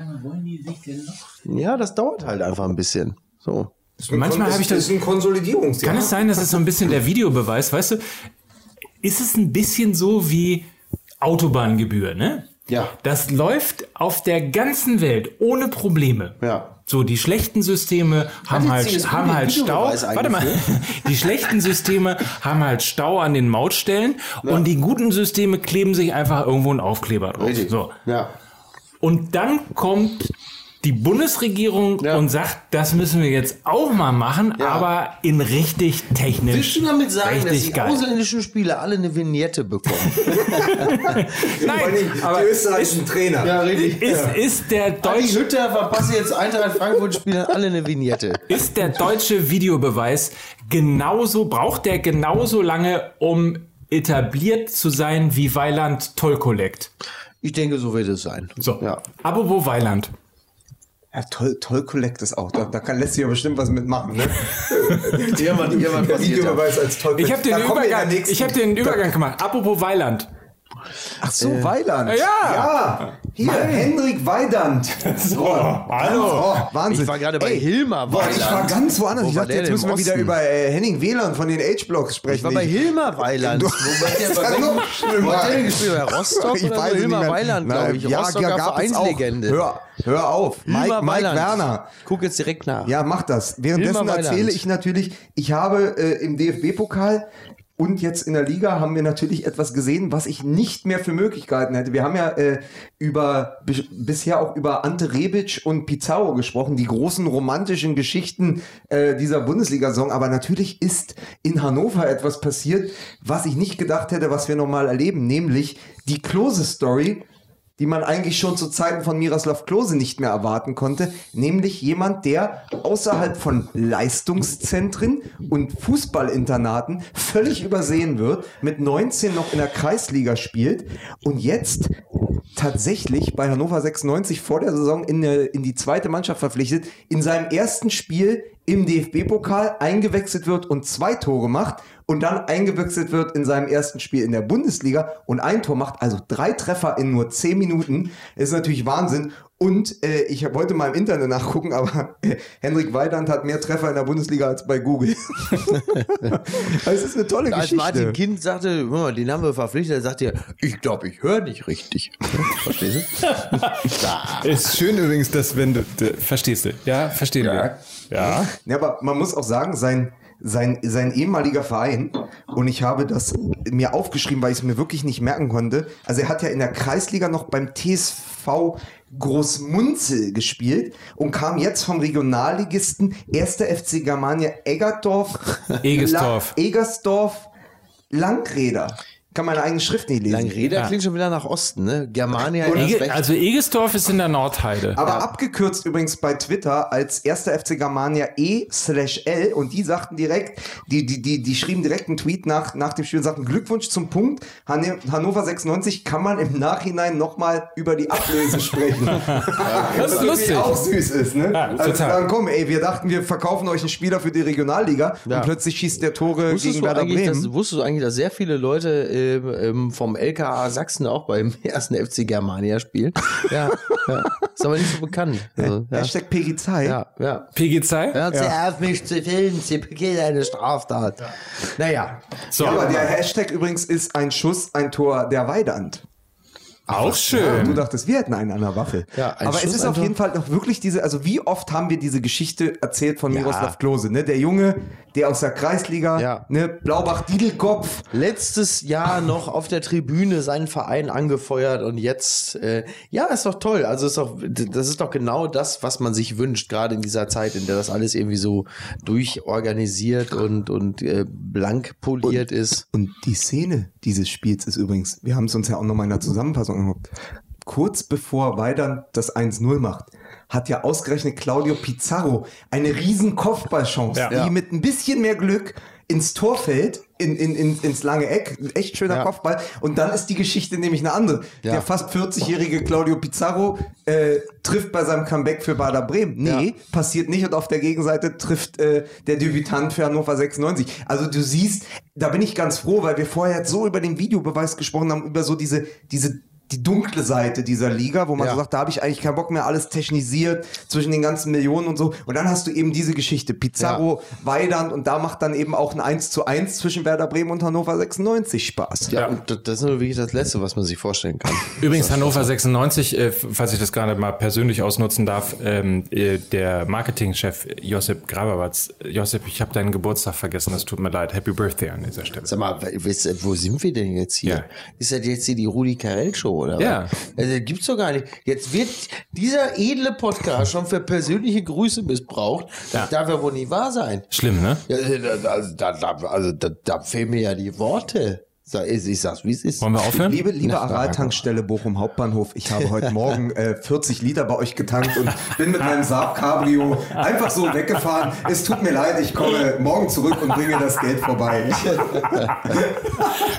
Ja, das dauert halt einfach ein bisschen. So. Manchmal habe ich das. ist ein Konsolidierungsjahr. Kann es sein, dass es so ein bisschen der Videobeweis, weißt du? Ist es ein bisschen so wie Autobahngebühr, ne? Ja. Das läuft auf der ganzen Welt ohne Probleme. Ja. So, die schlechten Systeme haben die halt, haben halt Stau. Warte mal. Die schlechten Systeme haben halt Stau an den Mautstellen und die guten Systeme kleben sich einfach irgendwo einen Aufkleber drauf. So. Ja. Und dann kommt die Bundesregierung Ja. und sagt, das müssen wir jetzt auch mal machen, Ja. aber in richtig technisch. Willst du damit sagen, dass die ausländischen Spieler alle eine Vignette bekommen? Nein, aber die österreichischen Trainer. richtig. ist, ist der Adi deutsche Hütter verpasse jetzt Eintracht Frankfurt Spielern alle eine Vignette. ist der deutsche Videobeweis genauso braucht der genauso lange, um etabliert zu sein wie Weiland Toll Collect. Ich denke, so wird es sein. So. Ja. Apropos Weiland. Ja, toll, toll Collect ist auch. Da, da kann, lässt sich ja bestimmt was mitmachen. Ne? Irgendwann, irgendwann passiert das. Videobeweis als toll Ich habe den, Übergang, ich hab den Übergang gemacht. Apropos Weiland. Ach so, Weiland. Ja. Ja. Hier, Hendrik Weidand. So. hallo. Oh, Wahnsinn. Ich war gerade bei Ey, Hilmar Boah, ich war Weiland. ganz woanders. Wo ich war dachte, jetzt müssen wir wieder über äh, Henning Wieland von den H-Blocks sprechen. Ich war bei Hilmar Weiland. Du- war Das welchem- noch schlimmer. Hat der gespielt? Bei Rostock Ich oder weiß so? es Hilmar. Weiland, glaube ich. ja, Rostocker ja, gab. Vereinslegende. Hör, hör auf. Mike, Mike Weiland. Werner. Guck jetzt direkt nach. Ja, mach das. Währenddessen Weiland. erzähle ich natürlich, ich habe äh, im DFB-Pokal und jetzt in der Liga haben wir natürlich etwas gesehen, was ich nicht mehr für möglich gehalten hätte. Wir haben ja äh, über bis- bisher auch über Ante Rebic und Pizarro gesprochen, die großen romantischen Geschichten äh, dieser Bundesliga-Saison. Aber natürlich ist in Hannover etwas passiert, was ich nicht gedacht hätte, was wir nochmal erleben, nämlich die Klose-Story die man eigentlich schon zu Zeiten von Miroslav Klose nicht mehr erwarten konnte, nämlich jemand, der außerhalb von Leistungszentren und Fußballinternaten völlig übersehen wird, mit 19 noch in der Kreisliga spielt und jetzt tatsächlich bei Hannover 96 vor der Saison in, eine, in die zweite Mannschaft verpflichtet, in seinem ersten Spiel im DFB-Pokal eingewechselt wird und zwei Tore macht und dann eingewechselt wird in seinem ersten Spiel in der Bundesliga und ein Tor macht, also drei Treffer in nur zehn Minuten, ist natürlich Wahnsinn. Und äh, ich wollte mal im Internet nachgucken, aber äh, Henrik Weidand hat mehr Treffer in der Bundesliga als bei Google. das ist eine tolle Als Geschichte. Martin Kind sagte, "Guck mal, den haben wir verpflichtet, sagt er, ich glaube, ich höre nicht richtig. Verstehst du? Ist schön übrigens, dass wenn du. Verstehst du? Ja, verstehen wir. Ja. Ja, aber man muss auch sagen, sein, sein, sein ehemaliger Verein, und ich habe das mir aufgeschrieben, weil ich es mir wirklich nicht merken konnte. Also er hat ja in der Kreisliga noch beim TSV Großmunzel gespielt und kam jetzt vom Regionalligisten 1. FC Germania Eggersdorf. Egersdorf. La Egersdorf Langreder. Kann meine eigene Schrift nicht lesen. Langreder Ja. klingt schon wieder nach Osten, ne? Germania erst Ege, also Egesdorf ist in der Nordheide. Aber abgekürzt übrigens bei Twitter als erster FC Germania E slash L und die sagten direkt, die, die, die, die schrieben direkt einen Tweet nach, nach dem Spiel und sagten Glückwunsch zum Punkt. Han Hannover 96 kann man im Nachhinein nochmal über die Ablöse sprechen. Das ist lustig. auch süß ist, ne? Ja, also sagen, komm, ey, wir dachten, wir verkaufen euch einen Spieler für die Regionalliga Ja. und plötzlich schießt der Tore Wusstest gegen du, Werder eigentlich, Bremen. dass, wusstest du eigentlich, dass sehr viele Leute ähm, ähm, vom LKA Sachsen auch beim ersten FC Germania spielen? Ja, ja. Ist aber nicht so bekannt. Also, ja. Hashtag Pegizai. ja, ja. PG Zei? Hören Sie auf mich zu filmen, Sie begehen eine Straftat. Naja, So. Ja, aber der Hashtag übrigens ist ein Schuss, ein Tor der Weidand. Auch Du schön. dachtest, wir hätten einen an der Waffel. Ja, ein Aber es Schuss ist auf jeden Fall noch wirklich diese, also wie oft haben wir diese Geschichte erzählt von Ja. Miroslav Klose, ne? Der Junge, der aus der Kreisliga, Ja. ne? Blaubach-Diedelkopf. letztes Jahr noch auf der Tribüne seinen Verein angefeuert und jetzt, äh, ja, ist doch toll. Also ist doch, das ist doch genau das, was man sich wünscht, gerade in dieser Zeit, in der das alles irgendwie so durchorganisiert und, und äh, blank poliert ist. Und die Szene dieses Spiels ist übrigens, wir haben es uns ja auch nochmal in der Zusammenfassung angeguckt, kurz bevor Weidern das 1-0 macht, hat ja ausgerechnet Claudio Pizarro eine riesen Kopfballchance, Ja. die Ja. mit ein bisschen mehr Glück ins Tor fällt, in, in, in, ins lange Eck, echt schöner Ja. Kopfball. Und dann ist die Geschichte nämlich eine andere. Ja. Der fast 40-jährige Claudio Pizarro äh, trifft bei seinem Comeback für Bader Bremen. Nee, Ja. passiert nicht. Und auf der Gegenseite trifft äh, der Debütant für Hannover 96. Also du siehst, da bin ich ganz froh, weil wir vorher jetzt so über den Videobeweis gesprochen haben, über so diese, diese die dunkle Seite dieser Liga, wo man Ja. so sagt, da habe ich eigentlich keinen Bock mehr, alles technisiert zwischen den ganzen Millionen und so. Und dann hast du eben diese Geschichte, Pizarro, Weidand und da macht dann eben auch ein 1 zu 1 zwischen Werder Bremen und Hannover 96 Spaß. Ja, und das- das ist nur wirklich das Letzte, was man sich vorstellen kann. Übrigens Hannover 96, äh, falls ich das gerade mal persönlich ausnutzen darf, ähm, äh, der Marketingchef Josip Graberwatz. Josip, ich habe deinen Geburtstag vergessen, es tut mir leid. Happy Birthday an dieser Stelle. Sag mal, wo sind wir denn jetzt hier? Ja. Ist das jetzt hier die Rudi Carell Show oder Ja. was? Also, das gibt's doch gar nicht. Jetzt wird dieser edle Podcast schon für persönliche Grüße missbraucht. Das Ja. darf ja wohl nicht wahr sein. Schlimm, ne? Ja, da, also, da, da, also da, da fehlen mir ja die Worte. Ich sag's, wie es ist. Wollen wir aufhören? Liebe, liebe Aral-Tankstelle Bochum Hauptbahnhof, ich habe heute Morgen äh, 40 Liter bei euch getankt und bin mit meinem Saab Cabrio einfach so weggefahren. Es tut mir leid, ich komme morgen zurück und bringe das Geld vorbei.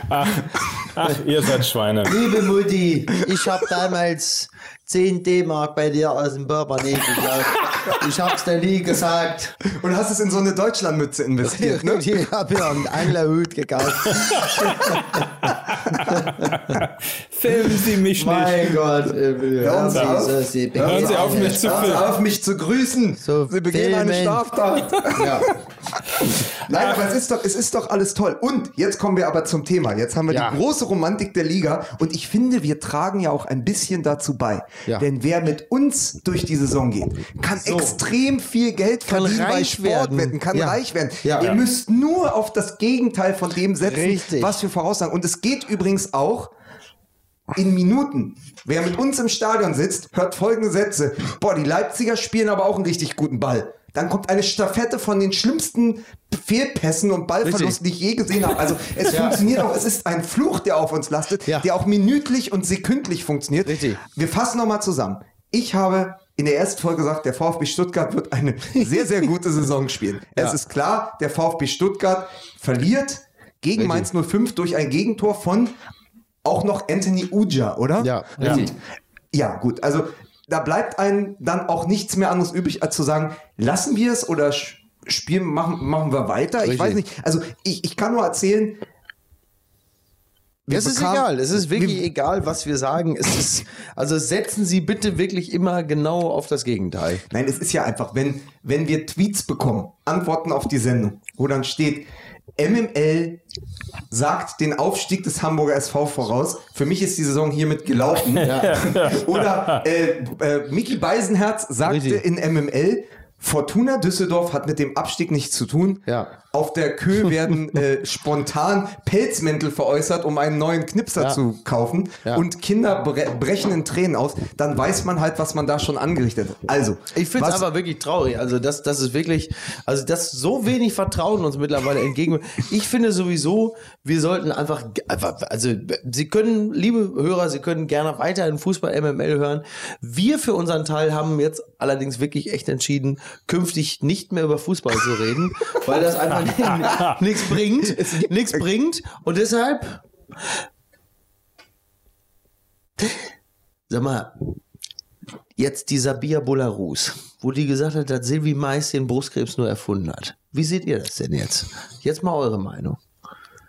Ach, ihr seid Schweine. Liebe Mutti, ich habe damals 10 D-Mark bei dir aus dem Portemonnaie geklaut. Ich hab's dir nie gesagt. Und hast es in so eine Deutschlandmütze investiert, ne? Ich habe mir einen Anglerhut gekauft. Filmen Sie mich nicht. Mein Gott. äh, Hören Sie auf. so, Sie Hören Sie auf, mich zu filmen. auf, mich zu grüßen. So Sie begehen eine filmen. Straftat. Ja. Nein, aber es ist, doch, es ist doch alles toll. Und jetzt kommen wir aber zum Thema. Jetzt haben wir Ja. die große Romantik der Liga. Und ich finde, wir tragen ja auch ein bisschen dazu bei. Ja. Denn wer mit uns durch die Saison geht, kann So. Extrem viel Geld Kann verdienen bei werden. Sportwetten, kann Ja. reich werden. Ja. Ihr Ja. müsst nur auf das Gegenteil von dem setzen, Richtig. was wir voraussagen. Und es geht übrigens auch in Minuten. Wer mit uns im Stadion sitzt, hört folgende Sätze. Boah, die Leipziger spielen aber auch einen richtig guten Ball. Dann kommt eine Staffette von den schlimmsten Fehlpässen und Ballverlusten, die ich je gesehen habe. Also es funktioniert auch, es ist ein Fluch, der auf uns lastet, Ja. der auch minütlich und sekündlich funktioniert. Richtig. Wir fassen nochmal zusammen. Ich habe in der ersten Folge gesagt, der VfB Stuttgart wird eine sehr, sehr gute Saison spielen. Es Ja. ist klar, der VfB Stuttgart verliert gegen Mainz 05 durch ein Gegentor von auch noch Anthony Uja, oder? Ja, ja. richtig. Ja, gut. Also da bleibt einem dann auch nichts mehr anderes übrig, als zu sagen, lassen wir es oder spielen, machen, machen wir weiter? Ich Richtig. weiß nicht. Also ich, ich kann nur erzählen, wir Es ist egal, es ist wirklich wir- egal, was wir sagen. Es ist, also setzen Sie bitte wirklich immer genau auf das Gegenteil. Nein, es ist ja einfach, wenn, wenn wir Tweets bekommen, Antworten auf die Sendung, wo dann steht, MML sagt den Aufstieg des Hamburger SV voraus. Für mich ist die Saison hiermit gelaufen. Oder äh, äh, Mickey Beisenherz sagte Richtig. in MML, Fortuna Düsseldorf hat mit dem Abstieg nichts zu tun. Ja. Auf der Kö werden äh, spontan Pelzmäntel veräußert, um einen neuen Knipser Ja. zu kaufen. Ja. Und Kinder bre brechen in Tränen aus. Dann weiß man halt, was man da schon angerichtet hat. Also, Ich finde es aber wirklich traurig. Also, das, das ist wirklich, also, dass so wenig Vertrauen uns mittlerweile entgegen. Ich finde sowieso, wir sollten einfach, einfach, also, Sie können, liebe Hörer, Sie können gerne weiterhin Fußball MML hören. Wir für unseren Teil haben jetzt allerdings wirklich echt entschieden, künftig nicht mehr über Fußball zu reden, weil das einfach nichts bringt, nichts bringt. Und deshalb, sag mal, Jetzt die Sabia Bolarus, wo die gesagt hat, dass Silvi Mais den Brustkrebs nur erfunden hat. Wie seht ihr das denn jetzt? Jetzt mal eure Meinung.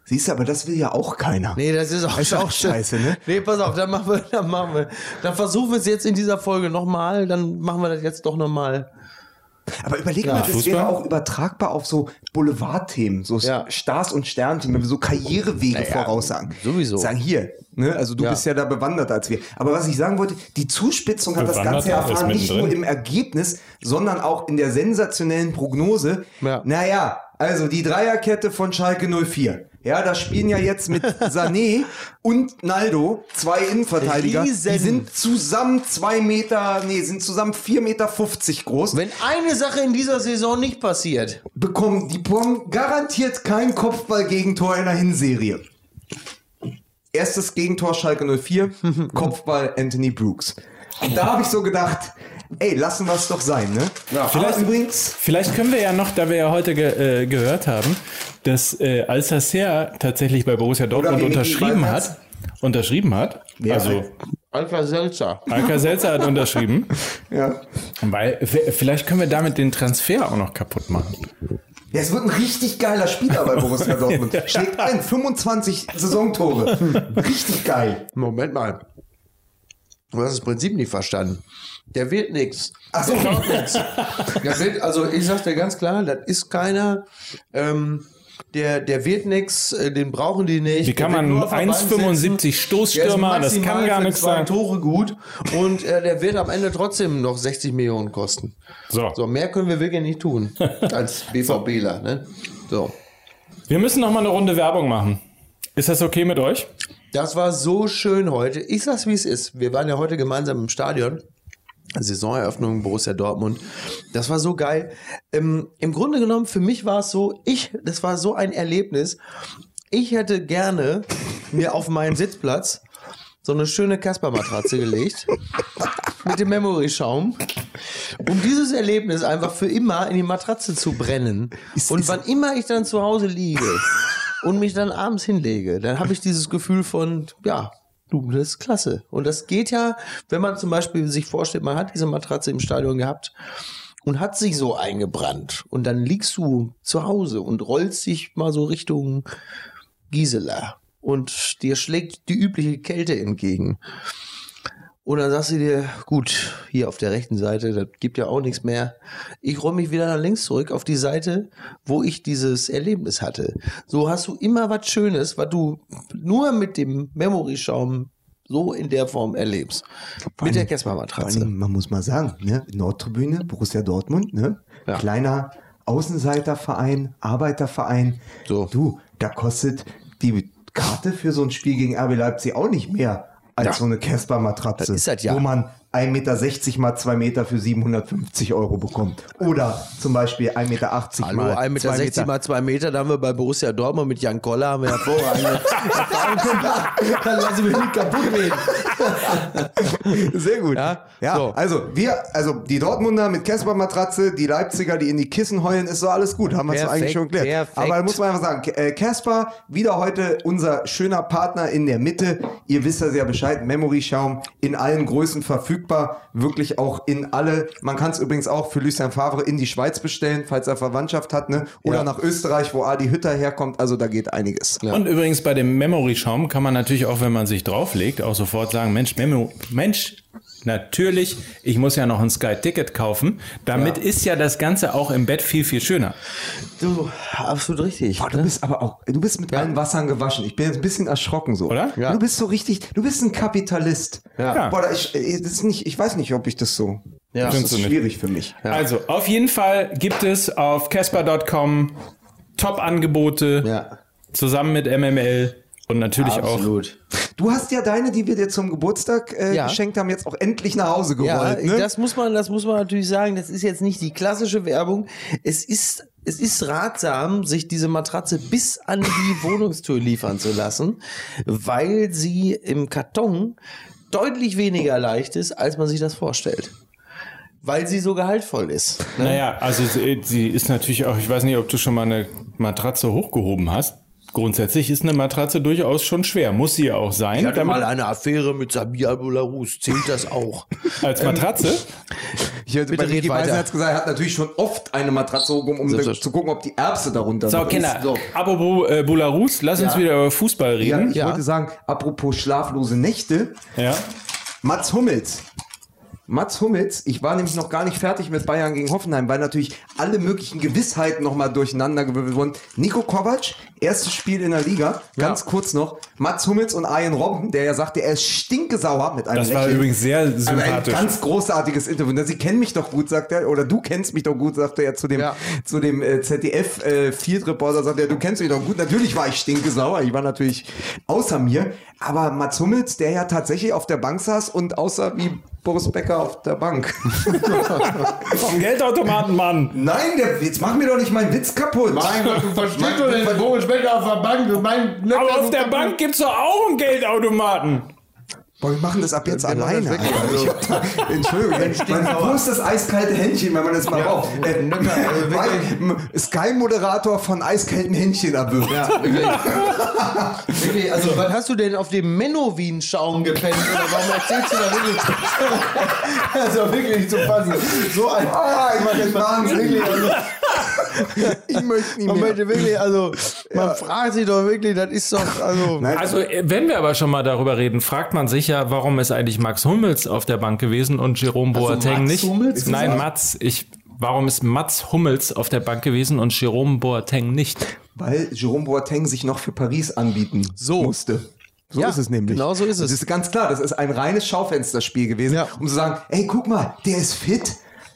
Siehst du, aber das will ja auch keiner. Nee, das ist auch, Ist auch scheiße, ne? Nee, pass auf, dann machen wir, dann machen wir, dann versuchen wir es jetzt in dieser Folge nochmal, dann machen wir das jetzt doch nochmal. Aber überleg mal, das Fußball? wäre auch übertragbar auf so Boulevardthemen, so Ja. Stars und Sternchen, wenn wir so Karrierewege voraussagen. sowieso. Sagen hier, ne? also du Ja. bist ja da bewanderter als wir. Aber was ich sagen wollte, die Zuspitzung hat das Ganze erfahren, nicht nur im Ergebnis, sondern auch in der sensationellen Prognose. Ja. Naja, also die Dreierkette von Schalke 04. Ja, da spielen ja jetzt mit Sané und Naldo zwei Innenverteidiger. Riesen. Die sind zusammen zwei Meter, nee, sind zusammen vier Meter fünfzig groß. Wenn eine Sache in dieser Saison nicht passiert, bekommen die bekommen garantiert kein Kopfball-Gegentor in der Hinserie. Erstes Gegentor Schalke 04, Kopfball Anthony Brooks. Und da habe ich so gedacht, ey, lassen wir es doch sein, ne? Ja, Vielleicht- übrigens, Vielleicht können wir ja noch, da wir ja heute ge äh, gehört haben, dass äh, Alsacer tatsächlich bei Borussia Dortmund unterschrieben hat. Unterschrieben hat. Wer? Also Alka Selzer. Alka Selzer hat unterschrieben. ja. Weil vielleicht können wir damit den Transfer auch noch kaputt machen. ja, es wird ein richtig geiler Spieler bei Borussia Dortmund. Schlägt ein, 25 Saisontore. Richtig geil. Moment mal. Du hast das Prinzip nicht verstanden. Der wird nix. Ach so. Also ich sag dir ganz klar, das ist keiner. Ähm, der, der wird nix, äh, den brauchen die nicht. Wie kann man nur auf der Bank sitzen. 1,75 Der ist Stoßstürmer, das kann gar nichts sein. Tore gut und äh, der wird am Ende trotzdem noch 60 Millionen kosten. So. So, mehr können wir wirklich nicht tun als BVBler. Ne? So. Wir müssen noch mal eine Runde Werbung machen. Ist das okay mit euch? Das war so schön heute. Ich sag's, wie es ist. Wir waren ja heute gemeinsam im Stadion. Saisoneröffnung Borussia Dortmund. Das war so geil. Ähm, Im Grunde genommen, für mich war es so, ich, das war so ein Erlebnis. Ich hätte gerne mir auf meinen Sitzplatz so eine schöne Casper-Matratze gelegt. mit dem Memory-Schaum. Um dieses Erlebnis einfach für immer in die Matratze zu brennen. Und wann immer ich dann zu Hause liege und mich dann abends hinlege, dann habe ich dieses Gefühl von, ja, du, das ist klasse. Und das geht ja, wenn man zum Beispiel sich vorstellt, man hat diese Matratze im Stadion gehabt und hat sich so eingebrannt. Und dann liegst du zu Hause und rollst dich mal so Richtung Gisela. Und dir schlägt die übliche Kälte entgegen. Und dann sagst du dir, gut, hier auf der rechten Seite, das gibt ja auch nichts mehr. Ich räume mich wieder nach links zurück auf die Seite, wo ich dieses Erlebnis hatte. So hast du immer was Schönes, was du nur mit dem Memory-Schaum so in der Form erlebst. Mit der Vor Casper-Matratze. allem, man muss mal sagen, ne? Nordtribüne, Borussia Dortmund, ne? Ja. Kleiner Außenseiterverein, Arbeiterverein. So. Du, da kostet die Karte für so ein Spiel gegen RB Leipzig auch nicht mehr als Ja. so eine Casper-Matratze. Das ja. Wo man 1,60 Meter mal 2 Meter für 750 Euro bekommt. Oder zum Beispiel 1,80 Meter Hallo, mal 1,60 2 Meter mal 2 Meter, da haben wir bei Borussia Dortmund mit Jan Koller, haben wir hervorragend. Dann lassen wir nicht kaputt reden. Sehr gut. Ja, Ja, so. also wir, also die Dortmunder mit Casper-Matratze, die Leipziger, die in die Kissen heulen, ist so alles gut. Haben wir es eigentlich schon geklärt. perfekt. Aber da muss man einfach sagen, äh, Casper, wieder heute unser schöner Partner in der Mitte. Ihr wisst das ja Bescheid, Memory-Schaum in allen Größen verfügbar. Wirklich auch in alle. Man kann es übrigens auch für Lucien Favre in die Schweiz bestellen, falls er Verwandtschaft hat, ne? Oder Ja. nach Österreich, wo Adi Hütter herkommt. Also da geht einiges. Und übrigens bei dem Memory-Schaum kann man natürlich auch, wenn man sich drauflegt, auch sofort sagen, Mensch, Memo, Mensch, natürlich, ich muss ja noch ein Sky-Ticket kaufen. Damit ist ja das Ganze auch im Bett viel, viel schöner. Du, absolut richtig. Boah, du bist aber auch, du bist mit allen Wassern gewaschen. Ich bin jetzt ein bisschen erschrocken so. Oder? Ja. Du bist so richtig, du bist ein Kapitalist. Ja. Boah, da- ich, äh, das ist nicht, ich weiß nicht, ob ich das so. Ja. das ist schwierig für mich. Also, auf jeden Fall gibt es auf Casper.com Top-Angebote Ja, zusammen mit MML und natürlich auch absolut. Du hast ja deine, die wir dir zum Geburtstag äh, Ja. geschenkt haben, jetzt auch endlich nach Hause Ja, gerollt. ne? das muss man, das muss man natürlich sagen. Das ist jetzt nicht die klassische Werbung. Es ist, es ist ratsam, sich diese Matratze bis an die Wohnungstür liefern zu lassen, weil sie im Karton deutlich weniger leicht ist, als man sich das vorstellt. Weil sie so gehaltvoll ist. Ne? Naja, also sie, sie ist natürlich auch, ich weiß nicht, ob du schon mal eine Matratze hochgehoben hast. Grundsätzlich ist eine Matratze durchaus schon schwer. Muss sie ja auch sein. Ich hatte mal eine Affäre mit Samir Al-Bolarus. Zählt das auch? als Matratze? ich hätte bitte bei red weiter. Beisenherz gesagt, er hat natürlich schon oft eine Matratze hochgehoben, um Selbstverständlich. zu gucken, ob die Erbse darunter So, Kinder, ist. So. apropos äh, Bularus, lass uns Ja. wieder über Fußball Ja, reden. ich Ja. wollte sagen, apropos schlaflose Nächte, Ja. Mats Hummels Mats Hummels, ich war nämlich noch gar nicht fertig mit Bayern gegen Hoffenheim, weil natürlich alle möglichen Gewissheiten nochmal durcheinander gewirbelt wurden. Nico Kovac, erstes Spiel in der Liga, ganz kurz noch. Mats Hummels und Arjen Robben, der ja sagte, er ist stinkesauer mit einem Das war Lächeln. übrigens sehr Aber ein sympathisch. ganz großartiges Interview. Na, Sie kennen mich doch gut, sagt er, oder du kennst mich doch gut, sagt er zu dem, Ja. zu dem äh, ZDF äh, Field Reporter, sagt er, du kennst mich doch gut. Natürlich war ich stinkesauer, ich war natürlich außer mir. Aber Mats Hummels, der ja tatsächlich auf der Bank saß und aussah wie Boris Becker auf der Bank. Vom Geldautomaten, Mann. Nein, der, jetzt mach mir doch nicht meinen Witz kaputt. Mein Gott, du verstehst doch den Boris Becker auf der Bank. Mein, Aber auf der Bank gibt's doch auch einen Geldautomaten. Boah, wir machen das ab jetzt Wir alleine. also- da, Entschuldigung, man, wo ist das eiskalte Händchen, wenn man das mal braucht? Äh, also Sky-Moderator von eiskalten Händchen erwürgt. Ja, wirklich. wirklich. Also, wann hast du denn auf dem Menowin-Schaum gepennt? Oder warum erzählst du da wirklich? also wirklich zu fassen. So ein. Ah, ich mach jetzt Wahnsinn. Wirklich, also, Ich möchte nicht man mehr. möchte wirklich, also, man fragt sich doch wirklich, das ist doch, also. Also, äh, wenn wir aber schon mal darüber reden, fragt man sich ja, warum ist eigentlich Max Hummels auf der Bank gewesen und Jerome Boateng Mats nicht? Hummels Nein, gesagt? Mats. Ich, warum ist Mats Hummels auf der Bank gewesen und Jerome Boateng nicht? weil Jerome Boateng sich noch für Paris anbieten So. musste. So Ja, ist es nämlich. genau so ist es. Das ist ganz klar, das ist ein reines Schaufensterspiel gewesen, Ja. um zu sagen, ey, guck mal, der ist fit.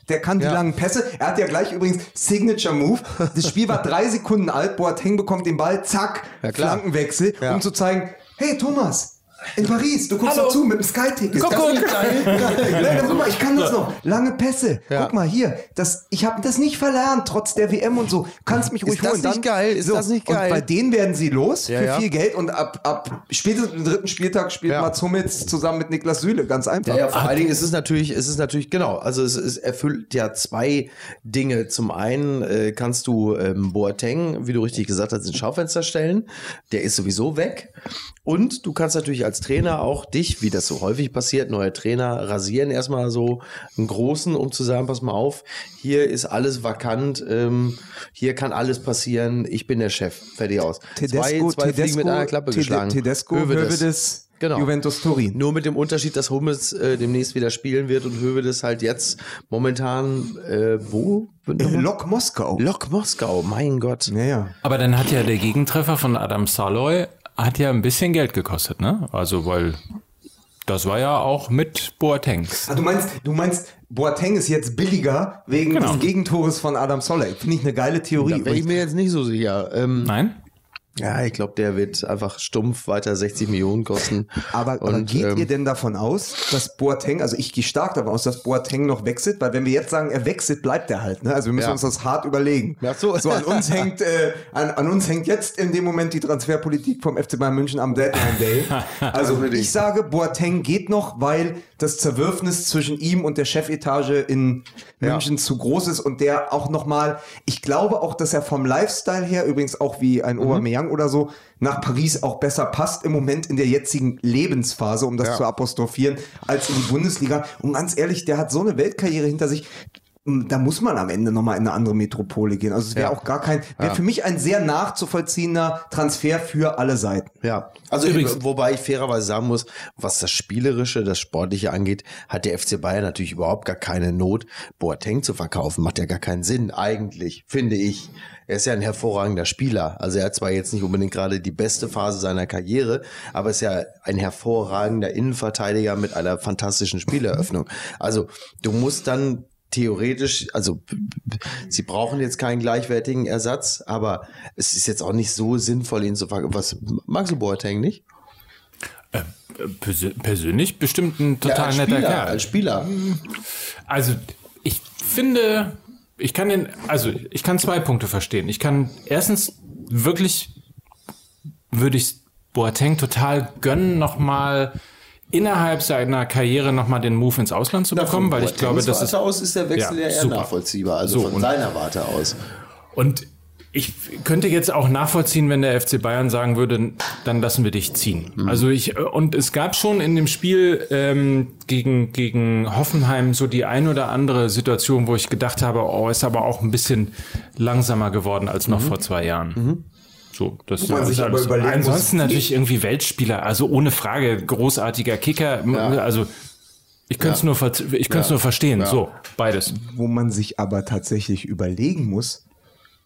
Der kann die Ja. langen Pässe. Er hat ja gleich übrigens Signature Move. Das Spiel war drei Sekunden alt. Boateng bekommt den Ball, zack. Flankenwechsel, Ja. um zu zeigen, hey Thomas, in Paris, du guckst Hallo. doch zu mit dem Sky-Ticket. Guck, Das guck. ist. Ja, guck mal, ich kann das noch. Lange Pässe. Ja. Guck mal hier, das, ich habe das nicht verlernt, trotz der WM und so. Kannst mich ruhig das holen. nicht geil? Ist das nicht geil? Und bei denen werden sie los Ja, für ja. viel Geld und ab, ab spätestens im dritten Spieltag spielt Ja. Mats Hummels zusammen mit Niklas Süle. Ganz einfach. Ja, ja, vor allen Dingen ist es natürlich, es ist natürlich, genau, also es, es erfüllt ja zwei Dinge. Zum einen äh, kannst du ähm, Boateng, wie du richtig gesagt hast, ins Schaufenster stellen. Der ist sowieso weg. Und du kannst natürlich als Trainer auch dich, wie das so häufig passiert, neue Trainer rasieren erstmal so einen großen, um zu sagen, pass mal auf, hier ist alles vakant, ähm, hier kann alles passieren, ich bin der Chef, fertig aus. Tedesco, zwei, zwei Fliegen Tedesco, mit einer Klappe Tede- geschlagen. Tedesco, Hövedes. Hövedes, Genau. Juventus Turin. Nur mit dem Unterschied, dass Hummels äh, demnächst wieder spielen wird und Hövedes halt jetzt momentan äh, wo? Lok Moskau. Lok Moskau, mein Gott. Ja, ja. Aber dann hat ja der Gegentreffer von Adam Saloy hat ja ein bisschen Geld gekostet, ne? Also, weil das war ja auch mit Boatengs. Ah, du meinst, du meinst, Boateng ist jetzt billiger wegen Genau. des Gegentores von Adam Soller. Finde ich eine geile Theorie. Da wäre ich mir jetzt nicht so sicher. Ähm, Nein? Ja, ich glaube, der wird einfach stumpf weiter 60 Millionen kosten. Aber, aber Und, geht ähm, ihr denn davon aus, dass Boateng, also ich gehe stark davon aus, dass Boateng noch wechselt, weil wenn wir jetzt sagen, er wechselt, bleibt er halt. Ne? Also wir müssen Ja. uns das hart überlegen. Ach so. so an uns hängt, äh, an, an uns hängt jetzt in dem Moment die Transferpolitik vom FC Bayern München am Deadline Day. Also ich sage, Boateng geht noch, weil das Zerwürfnis zwischen ihm und der Chefetage in Ja. München zu groß ist und der auch nochmal, ich glaube auch, dass er vom Lifestyle her, übrigens auch wie ein Aubameyang oder so, nach Paris auch besser passt im Moment in der jetzigen Lebensphase, um das Ja. zu apostrophieren, als in die Bundesliga. Und ganz ehrlich, der hat so eine Weltkarriere hinter sich. Da muss man am Ende nochmal in eine andere Metropole gehen. Also es wäre Ja. auch gar kein, wäre Ja. für mich ein sehr nachzuvollziehender Transfer für alle Seiten. Ja, also Übrigens- ich, wobei ich fairerweise sagen muss, was das Spielerische, das Sportliche angeht, hat der FC Bayern natürlich überhaupt gar keine Not, Boateng zu verkaufen. Macht ja gar keinen Sinn, eigentlich, finde ich. Er ist ja ein hervorragender Spieler. Also er hat zwar jetzt nicht unbedingt gerade die beste Phase seiner Karriere, aber ist ja ein hervorragender Innenverteidiger mit einer fantastischen Spieleröffnung. Also du musst dann theoretisch, also sie brauchen jetzt keinen gleichwertigen Ersatz, aber es ist jetzt auch nicht so sinnvoll, ihn zu verkaufen. Was magst du Boateng nicht? Persö persönlich bestimmt ein total als netter Spieler, Kerl. als Spieler. Also, ich finde, ich kann den, also ich kann zwei Punkte verstehen. Ich kann erstens wirklich, würde ich Boateng total gönnen, nochmal innerhalb seiner Karriere nochmal den Move ins Ausland zu bekommen, weil ich glaube, das ist aus ist der Wechsel Ja, ja, eher super. nachvollziehbar, also So, von seiner Warte aus. Und ich könnte jetzt auch nachvollziehen, wenn der FC Bayern sagen würde, dann lassen wir dich ziehen. Also ich und es gab schon in dem Spiel ähm, gegen gegen Hoffenheim so die ein oder andere Situation, wo ich gedacht habe, oh, ist aber auch ein bisschen langsamer geworden als noch vor zwei Jahren. So, das man ist sich aber alles. muss, Ansonsten natürlich irgendwie Weltspieler, also ohne Frage großartiger Kicker. Also Ich könnte es nur, ver ich könnte es nur verstehen. So, beides. Wo man sich aber tatsächlich überlegen muss,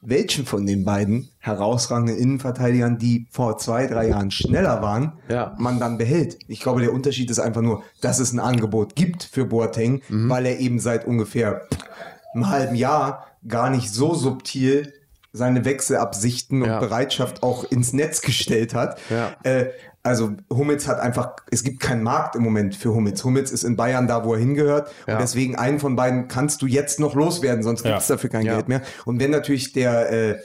welchen von den beiden herausragenden Innenverteidigern, die vor zwei, drei Jahren schneller waren, Ja. man dann behält. Ich glaube, der Unterschied ist einfach nur, dass es ein Angebot gibt für Boateng, Mhm. weil er eben seit ungefähr einem halben Jahr gar nicht so subtil seine Wechselabsichten Ja. und Bereitschaft auch ins Netz gestellt hat. Ja. Äh, also Hummels hat einfach, es gibt keinen Markt im Moment für Hummels. Hummels ist in Bayern da, wo er hingehört. Ja. Und deswegen einen von beiden kannst du jetzt noch loswerden, sonst gibt es Ja. dafür kein Ja. Geld mehr. Und wenn natürlich der, äh,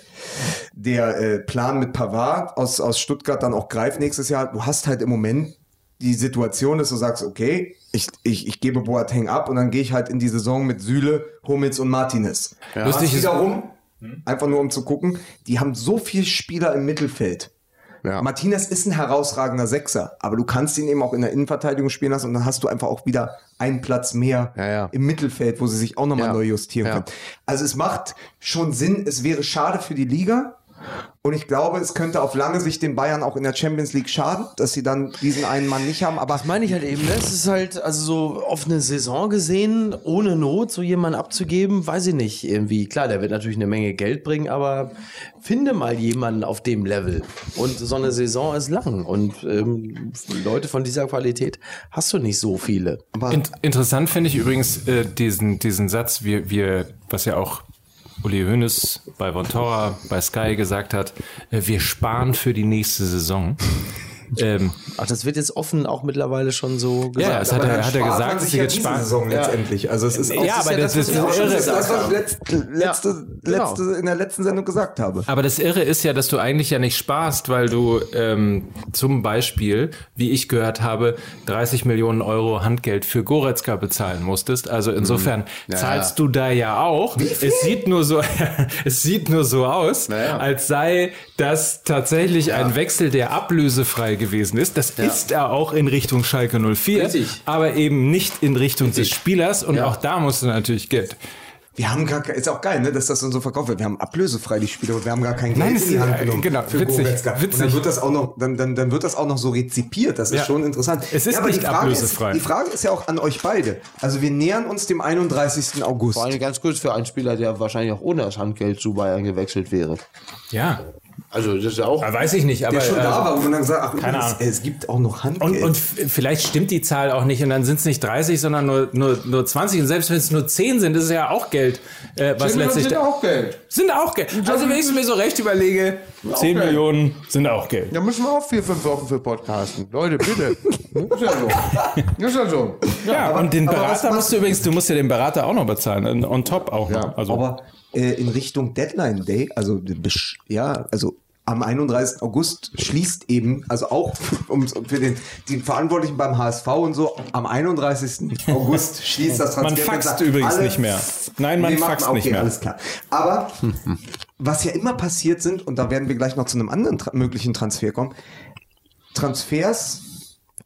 der äh, Plan mit Pavard aus, aus Stuttgart dann auch greift nächstes Jahr, du hast halt im Moment die Situation, dass du sagst, okay, ich, ich, ich gebe Boateng ab und dann gehe ich halt in die Saison mit Süle, Hummels und Martinez. Ja. Lustig ist- wiederum, einfach nur um zu gucken, die haben so viele Spieler im Mittelfeld. Ja. Martinez ist ein herausragender Sechser, aber du kannst ihn eben auch in der Innenverteidigung spielen lassen und dann hast du einfach auch wieder einen Platz mehr Ja, ja. im Mittelfeld, wo sie sich auch nochmal neu justieren können. Also es macht schon Sinn, es wäre schade für die Liga. Und ich glaube, es könnte auf lange Sicht den Bayern auch in der Champions League schaden, dass sie dann diesen einen Mann nicht haben. Aber Das meine ich halt eben, ne? es ist halt, also so auf eine Saison gesehen, ohne Not so jemanden abzugeben, weiß ich nicht irgendwie. Klar, der wird natürlich eine Menge Geld bringen, aber finde mal jemanden auf dem Level. Und so eine Saison ist lang und ähm, Leute von dieser Qualität hast du nicht so viele. In interessant finde ich übrigens äh, diesen, diesen Satz, wir, wir, was ja auch Uli Hoeneß bei Vontora, bei Sky gesagt hat, äh, wir sparen für die nächste Saison. Ähm, Ach, das wird jetzt offen auch mittlerweile schon so gesagt. Ja, es hat er, hat er gesagt, sich sie ja jetzt sparen. Saison letztendlich. Also es ist Ja, aber das ist irre. das, ist das, was ich letzte, Genau. letzte, in der letzten Sendung gesagt habe. Aber das Irre ist ja, dass du eigentlich ja nicht sparst, weil du ähm, zum Beispiel, wie ich gehört habe, 30 Millionen Euro Handgeld für Goretzka bezahlen musstest. Also insofern zahlst du da ja auch. Es sieht nur so, es sieht nur so aus, Naja. als sei das tatsächlich ein Wechsel, der ablösefrei gewesen ist. Das ist er auch in Richtung Schalke 04, Richtig. aber eben nicht in Richtung des Spielers. Und Ja. auch da musst du natürlich Geld. Wir haben gar kein, ist auch geil, ne, dass das dann so verkauft wird. Wir haben ablösefrei die Spieler und wir haben gar kein Geld Nein, in die Hand genommen. genau, für witzig, Goretzka. Und witzig. dann wird das auch noch, dann, dann, dann wird das auch noch so rezipiert. Das ist Ja. schon interessant. Es ist aber nicht die Frage ablösefrei. Ist, die Frage ist ja auch an euch beide. Also wir nähern uns dem 31. August. Vor allem ganz kurz für einen Spieler, der wahrscheinlich auch ohne das Handgeld zu Bayern gewechselt wäre. Ja, Also das ist ja auch. weiß ich nicht, aber der schon äh, da war, wo man dann sagt, ach, keine übrigens, Ahnung. es gibt auch noch Handgeld. Und, und vielleicht stimmt die Zahl auch nicht und dann sind es nicht 30, sondern nur, nur, nur 20. Und selbst wenn es nur 10 sind, ist es ja auch Geld. Äh, was letztlich sind auch Geld. sind auch Geld. Also wenn ich es mir so recht überlege, 10 Geld. Millionen sind auch Geld. Da müssen wir auch vier, fünf Wochen für podcasten. Leute, bitte. ist ja so. Ist ja so. Ja, und den aber was Berater macht- musst du übrigens, du musst ja den Berater auch noch bezahlen, on- on top auch noch. Also, Aber äh, in Richtung Deadline Day, also ja, also am 31. August schließt eben, also auch um, für den, die Verantwortlichen beim HSV und so, am 31. August schließt das Man Transferfenster. faxt übrigens Alle- nicht mehr. Nein, man Nee, faxt okay, nicht mehr. Alles klar. Aber was ja immer passiert sind, und da werden wir gleich noch zu einem anderen tra möglichen Transfer kommen, Transfers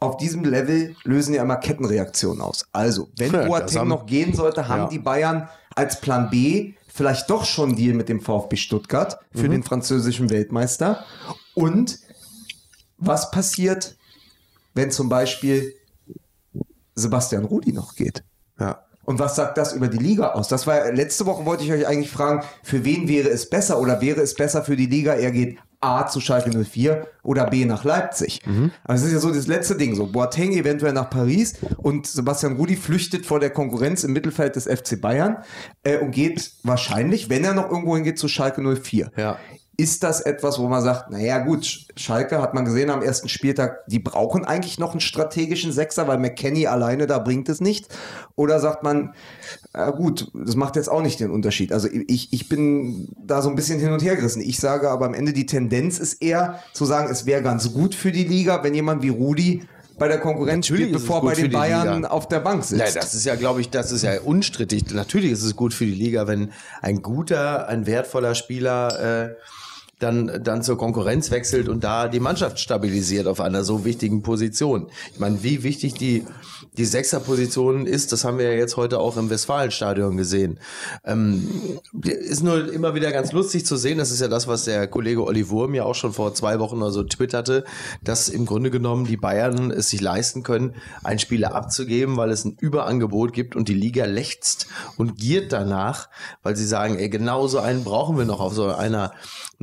auf diesem Level lösen ja immer Kettenreaktionen aus. Also, wenn Ja, Boateng haben- noch gehen sollte, haben Ja. die Bayern als Plan B vielleicht doch schon Deal mit dem VfB Stuttgart für den französischen Weltmeister. Und was passiert, wenn zum Beispiel Sebastian Rudi noch geht? Ja. Und was sagt das über die Liga aus? Das war letzte Woche wollte ich euch eigentlich fragen, für wen wäre es besser oder wäre es besser für die Liga, er geht A zu Schalke 04 oder B nach Leipzig? Also es ist ja so das letzte Ding, so Boateng eventuell nach Paris und Sebastian Rudi flüchtet vor der Konkurrenz im Mittelfeld des FC Bayern äh, und geht wahrscheinlich, wenn er noch irgendwo hingeht, zu Schalke 04. Ja. Ist das etwas, wo man sagt, naja gut, Sch- Schalke hat man gesehen am ersten Spieltag, die brauchen eigentlich noch einen strategischen Sechser, weil McKenny alleine da bringt es nicht? Oder sagt man, ja gut, das macht jetzt auch nicht den Unterschied. Also ich, ich bin da so ein bisschen hin und her gerissen. Ich sage aber am Ende, die Tendenz ist eher zu sagen, es wäre ganz gut für die Liga, wenn jemand wie Rudi bei der Konkurrenz Natürlich spielt, bevor bei den Bayern Liga. auf der Bank sitzt. Ja, das ist ja, glaube ich, das ist ja unstrittig. Natürlich ist es gut für die Liga, wenn ein guter, ein wertvoller Spieler äh, dann, dann zur Konkurrenz wechselt und da die Mannschaft stabilisiert auf einer so wichtigen Position. Ich meine, wie wichtig die, die Sechserposition ist, das haben wir ja jetzt heute auch im Westfalenstadion gesehen. Ähm, ist nur immer wieder ganz lustig zu sehen, das ist ja das, was der Kollege Olli Wurm ja auch schon vor zwei Wochen oder so twitterte, dass im Grunde genommen die Bayern es sich leisten können, einen Spieler abzugeben, weil es ein Überangebot gibt und die Liga lechzt und giert danach, weil sie sagen, ey, genau so einen brauchen wir noch auf so einer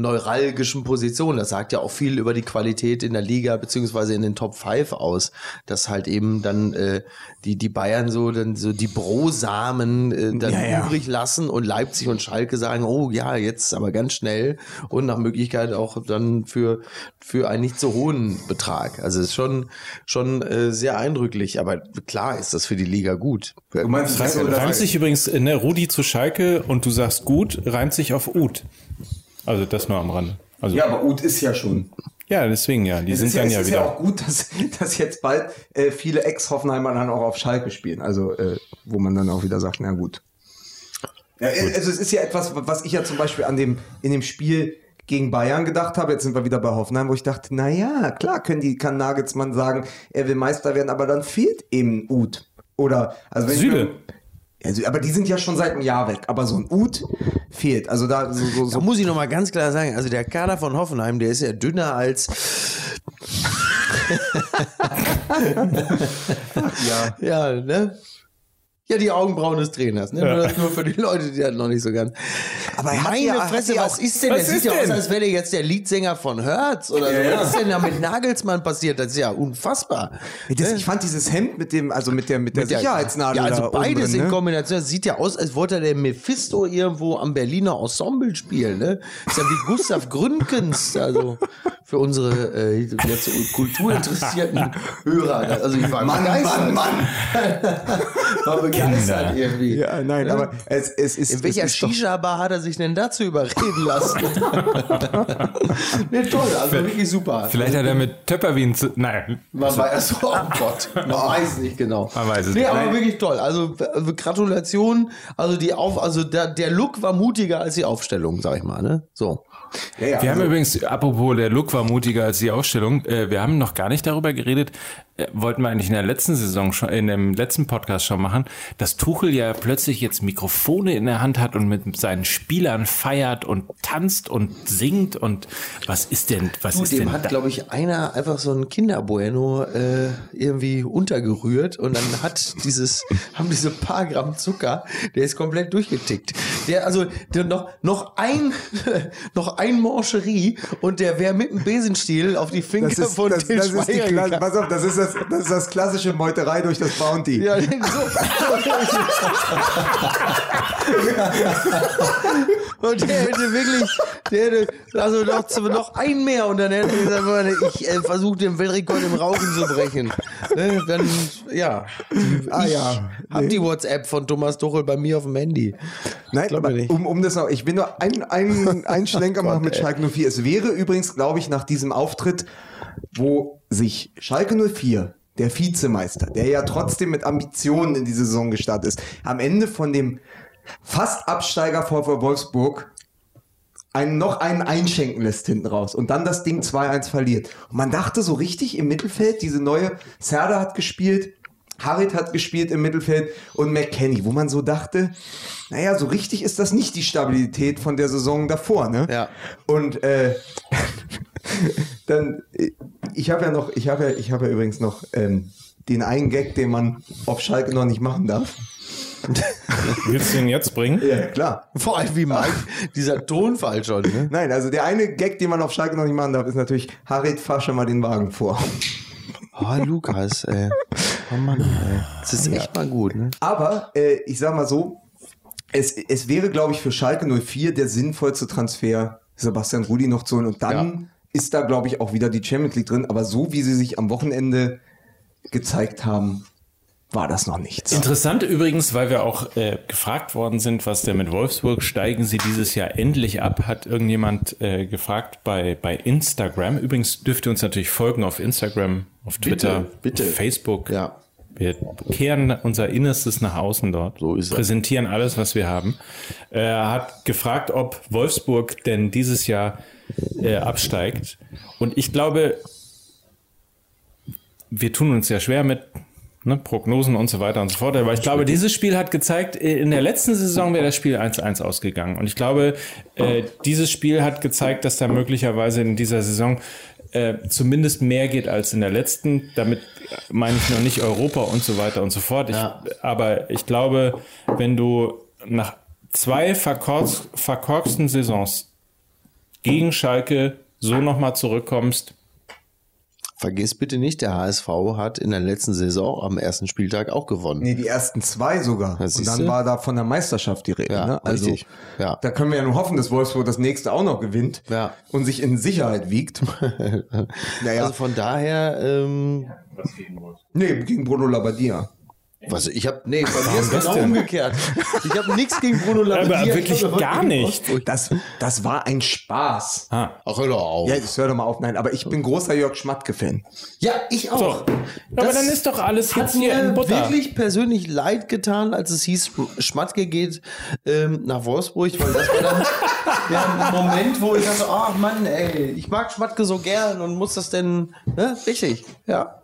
neuralgischen Position. Das sagt ja auch viel über die Qualität in der Liga beziehungsweise in den Top 5 aus, dass halt eben dann äh, die, die Bayern so dann so die Brosamen äh, dann Ja, ja. übrig lassen und Leipzig und Schalke sagen, oh ja, jetzt aber ganz schnell und nach Möglichkeit auch dann für, für einen nicht so hohen Betrag. Also es ist schon, schon äh, sehr eindrücklich, aber klar ist das für die Liga gut. Du meinst, reimt sich übrigens, ne, Rudi zu Schalke und du sagst gut, reimt sich auf Ut. Also das nur am Rande. Also, ja, ja, aber Ut ist ja schon. deswegen ja. Die Es sind ist, ja, dann es ja ist wieder. ja auch gut, dass, dass jetzt bald äh, viele Ex-Hoffenheimer dann auch auf Schalke spielen. Also, äh, wo man dann auch wieder sagt, na gut. Ja, äh, also es ist ja etwas, was ich ja zum Beispiel an dem, in dem Spiel gegen Bayern gedacht habe, jetzt sind wir wieder bei Hoffenheim, wo ich dachte, na ja, klar können die, kann Nagelsmann sagen, er will Meister werden, aber dann fehlt eben Ut. Oder, also wenn Süle. Ich, also, aber die sind ja schon seit einem Jahr weg, aber so ein Ut fehlt. Also da so, so, Da so muss ich noch mal ganz klar sagen, also der Kader von Hoffenheim, der ist ja dünner als ja. ja, ne? Ja, die Augenbrauen des Trainers. Ne? Nur, das nur für die Leute, die das noch nicht so ganz. Aber er meine ja- Fresse, ja was auch- ist denn? was Der sieht ja aus, als wäre jetzt der Leadsänger von Hertz oder so. Was ist denn da mit Nagelsmann passiert? Das ist ja unfassbar. Das, ich fand dieses Hemd mit dem, also mit der, mit der Mit der- Sicherheitsnadel. Ja, also beides drin, in ne? Kombination. Das sieht ja aus, als wollte der Mephisto irgendwo am Berliner Ensemble spielen. Ne? Ist ja wie Gustav Gründgens. Also für unsere äh, jetzt kulturinteressierten Hörer. Also ich war Mann, begeistert. Mann, Mann. Kinder. irgendwie. Ja, nein, aber es, es ist. In welcher Shisha-Bar hat er sich denn dazu überreden lassen? nee, toll, also wirklich super. Vielleicht hat er mit Töpperwien zu. Nein. Man weiß, oh Gott, man weiß nicht genau. Man weiß es nee, nicht. aber wirklich toll. Also äh, Gratulation. Also die Auf, also der, der Look war mutiger als die Aufstellung, sag ich mal. Ne? So. Ja, ja, Wir haben also- übrigens, apropos, der Look war mutiger als die Ausstellung. Äh, wir haben noch gar nicht darüber geredet. Äh, wollten wir eigentlich in der letzten Saison schon, in dem letzten Podcast schon machen, dass Tuchel ja plötzlich jetzt Mikrofone in der Hand hat und mit seinen Spielern feiert und tanzt und singt und was ist denn, was Du, ist denn dem hat, da? glaube ich, einer einfach so ein Kinderbueno äh, irgendwie untergerührt und dann hat dieses, haben diese paar Gramm Zucker, der ist komplett durchgetickt. Der, also, der noch, noch ein, noch ein Mancherie und der wäre mit dem Besenstiel auf die Finger Das ist, von das, das, ist die Schweiger Kla gegangen. pass auf, das, ist das, das ist das klassische Meuterei durch das Bounty. Ja, so. und der hätte wirklich, der hätte, also noch, noch ein mehr und dann hätte er gesagt, ich äh, versuche den Weltrekord im Rauchen zu brechen. Ne, dann, ja. Ah, ich ja. hab die WhatsApp von Thomas Tuchel bei mir auf dem Handy. Nein, Glaub aber mir nicht. um, um das noch, ich will nur einen, einen, einen Schlenker machen mit Schalke 04. Es wäre übrigens, glaube ich, nach diesem Auftritt, wo sich Schalke 04, der Vizemeister, der ja trotzdem mit Ambitionen in die Saison gestartet ist, am Ende von dem fast Absteiger VfL Wolfsburg einen, noch einen einschenken lässt hinten raus und dann das Ding 2-1 verliert. Und man dachte so richtig im Mittelfeld, diese neue Serda hat gespielt, Harit hat gespielt im Mittelfeld und McKenny, wo man so dachte, naja, so richtig ist das nicht die Stabilität von der Saison davor, ne? Ja. Und äh, dann, äh, ich habe ja noch, ich habe ja, ich habe ja übrigens noch ähm, den einen Gag, den man auf Schalke noch nicht machen darf. Willst du ihn jetzt bringen? Ja, klar. Vor allem wie Mike, dieser Tonfall schon. Ne? Nein, also der eine Gag, den man auf Schalke noch nicht machen darf, ist natürlich, Harit, fahr schon mal den Wagen vor. Oh, Lukas, ey. Oh Mann, ey. Das ist echt mal gut, ne? Aber äh, ich sag mal so, es, es wäre, glaube ich, für Schalke 04 der sinnvollste Transfer, Sebastian Rudi noch zu holen. Und dann ist da, glaube ich, auch wieder die Champions League drin. Aber so wie sie sich am Wochenende gezeigt haben, war das noch nichts. Interessant übrigens, weil wir auch äh, gefragt worden sind, was denn mit Wolfsburg, steigen sie dieses Jahr endlich ab, hat irgendjemand äh, gefragt bei, bei Instagram. Übrigens dürft ihr uns natürlich folgen auf Instagram, auf Twitter, bitte. auf Facebook. Ja. Wir kehren unser Innerstes nach außen dort. So ist es. Präsentieren alles, was wir haben. Er hat gefragt, ob Wolfsburg denn dieses Jahr äh, absteigt. Und ich glaube, wir tun uns ja schwer mit ne, Prognosen und so weiter und so fort. Aber ich glaube, dieses Spiel hat gezeigt, äh, in der letzten Saison wäre das Spiel 1-1 ausgegangen. Und ich glaube, äh, dieses Spiel hat gezeigt, dass da möglicherweise in dieser Saison äh, zumindest mehr geht als in der letzten. Damit meine ich noch nicht Europa und so weiter und so fort. Ich, Ja. Aber ich glaube, wenn du nach zwei verkorks verkorksten Saisons gegen Schalke so nochmal zurückkommst, Vergiss bitte nicht, der HSV hat in der letzten Saison am ersten Spieltag auch gewonnen. Nee, die ersten zwei sogar. Ja, Und dann war da von der Meisterschaft die Rede. Ja, ne? Also richtig. Ja. da können wir ja nur hoffen, dass Wolfsburg das nächste auch noch gewinnt Ja. und sich in Sicherheit wiegt. naja, Also von daher, ähm, nee, gegen Bruno Labbadia. Was ich habe, nee, bei mir ist das genau denn? umgekehrt. Ich habe nichts gegen Bruno Labbadia. aber ich wirklich gar nicht. Das, das war ein Spaß. Ah, Ach, hör doch auf. Ja, jetzt hör doch mal auf. Nein, aber ich bin großer Jörg Schmatke-Fan. Ja, ich auch. So. Aber Das dann ist doch alles hat jetzt hier mir in Butter. wirklich persönlich leid getan, als es hieß, Schmatke geht ähm, nach Wolfsburg, weil das war dann der Moment, wo ich dachte, ach Mann, ey, ich mag Schmatke so gern und muss das denn, ne? Richtig, ja.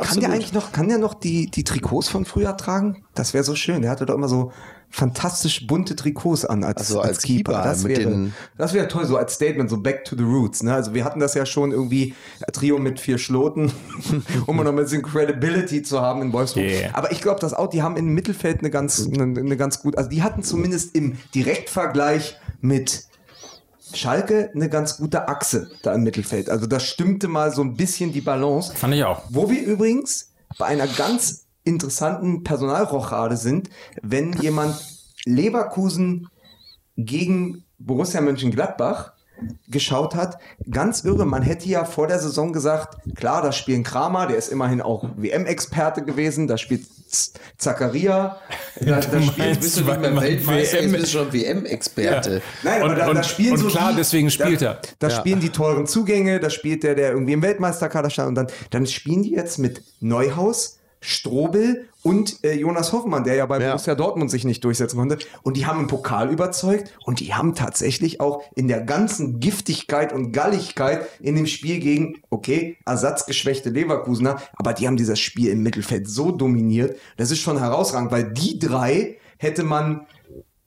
Kann der eigentlich noch, kann der noch die, die Trikots von früher tragen? Das wäre so schön. Der hatte doch immer so fantastisch bunte Trikots an als, Also als Keeper Das mit wäre, das wäre toll, so als Statement, so back to the roots. Ne? Also wir hatten das ja schon irgendwie, äh, Trio mit vier Schloten, um noch ein bisschen Credibility zu haben in Wolfsburg. Yeah. Aber ich glaube, das Out, die haben im Mittelfeld eine ganz, eine, eine ganz gut, also die hatten zumindest im Direktvergleich mit Schalke eine ganz gute Achse da im Mittelfeld. Also das stimmte mal so ein bisschen die Balance. Fand ich auch. Wo wir übrigens bei einer ganz interessanten Personalrochade sind, wenn jemand Leverkusen gegen Borussia Mönchengladbach geschaut hat, ganz irre. Man hätte ja vor der Saison gesagt, klar, da spielen Kramer, der ist immerhin auch WM-Experte gewesen, da spielt Zakaria, da, da spielt meinst, Bist du nicht mehr Weltmeister, WM jetzt bist du schon WM-Experte. Nein, aber Und- da, da und- spielen und so klar, die, deswegen spielt da, er. Da Ja. spielen die teuren Zugänge, da spielt der, der irgendwie im Weltmeisterkader stand und dann, dann spielen die jetzt mit Neuhaus, Strobel und äh, Jonas Hoffmann, der ja bei Ja. Borussia Dortmund sich nicht durchsetzen konnte. Und die haben im Pokal überzeugt und die haben tatsächlich auch in der ganzen Giftigkeit und Galligkeit in dem Spiel gegen, okay, ersatzgeschwächte Leverkusener, aber die haben dieses Spiel im Mittelfeld so dominiert. Das ist schon herausragend, weil die drei hätte man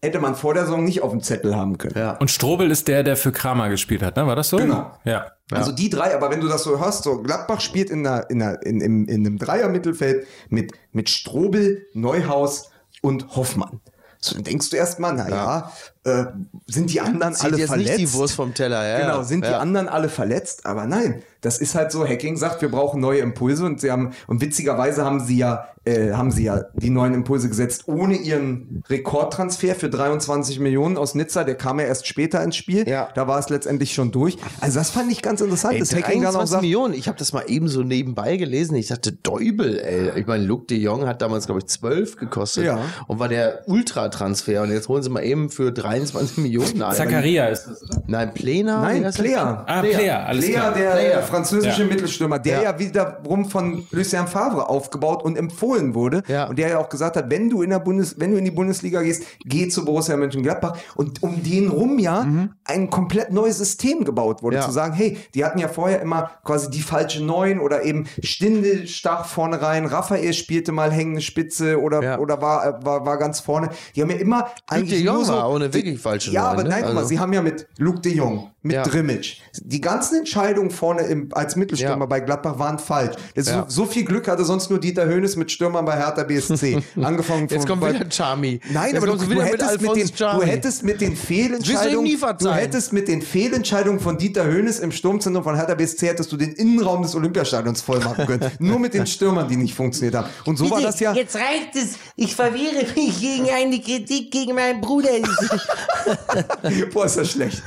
hätte man vor der Saison nicht auf dem Zettel haben können. Ja. Und Strobel ist der, der für Kramer gespielt hat, ne? War das so? Genau. Ja. Also die drei, aber wenn du das so hörst, so Gladbach spielt in, einer, in, einer, in, in, in einem Dreier-Mittelfeld mit, mit Strobel, Neuhaus und Hoffmann. So, dann denkst du erstmal, naja, äh, sind die anderen Zieht alle jetzt verletzt? nicht die Wurst vom Teller, ja. Genau, sind die ja. anderen alle verletzt? Aber nein, das ist halt so, Hacking sagt, wir brauchen neue Impulse und sie haben, und witzigerweise haben sie ja, äh, haben sie ja die neuen Impulse gesetzt, ohne ihren Rekordtransfer für 23 Millionen aus Nizza, der kam ja erst später ins Spiel. Ja. Da war es letztendlich schon durch. Also das fand ich ganz interessant, Ey, dass Hacking dann auch 23 sagt, Millionen. Ich habe das mal eben so nebenbei gelesen. Ich dachte, Däubel, ey. Ich meine, Luke de Jong hat damals, glaube ich, 12 gekostet. Ja. Und war der Ultratransfer. Und jetzt holen sie mal eben für 23 Millionen ein. Zakaria ist das. Nein, Plena? Nein? Player. Ah, Player, alles Player, klar. der Player. Französische Ja. Mittelstürmer, der ja. Ja. wiederum von Lucien Favre aufgebaut und empfohlen wurde. Ja. Und der ja auch gesagt hat, wenn du in der Bundes, wenn du in die Bundesliga gehst, geh zu Borussia Mönchengladbach. Und um den rum ja ein komplett neues System gebaut wurde. Ja. Zu sagen, hey, die hatten ja vorher immer quasi die falsche Neun oder eben Stinde stach vorne rein, Raphael spielte mal hängende Spitze oder, Ja. oder war, war, war ganz vorne. Die haben ja immer eigentlich de Jong nur so, war auch eine wirklich falsche Ja, Neun, aber ne? nein, guck mal, Also- sie haben ja mit Luke de Jong, mit Ja. Drimmitsch. Die ganzen Entscheidungen vorne im, als Mittelstürmer Ja. bei Gladbach waren falsch. Das Ja. so, so viel Glück hatte sonst nur Dieter Höhnes mit Stürmern bei Hertha BSC. Angefangen Jetzt von, kommt bei- wieder Charmy. Nein, Jetzt aber du, du, mit hättest mit den, du hättest mit den Fehlentscheidungen, du hättest mit den Fehlentscheidungen von Dieter Höhnes im Sturmzentrum von Hertha BSC hättest du den Innenraum des Olympiastadions voll machen können. Nur mit den Stürmern, die nicht funktioniert haben. Und so war Bitte, das ja. Jetzt reicht es. Ich verwehre mich gegen eine Kritik gegen meinen Bruder. Boah, ist das schlecht.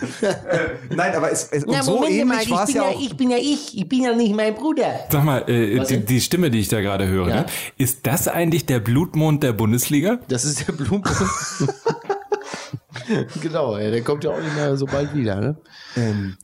Nein, aber es, es, und Na, so Moment mal, ähnlich ich war es bin ja ja, auch. ich bin ja ich. Ich bin ja nicht mein Bruder. Sag mal, äh, die, die Stimme, die ich da gerade höre, Ja. ne? ist das eigentlich der Blutmond der Bundesliga? Das ist der Blumenpunkt. genau, ey, der kommt ja auch nicht mehr so bald wieder, ne? Ähm,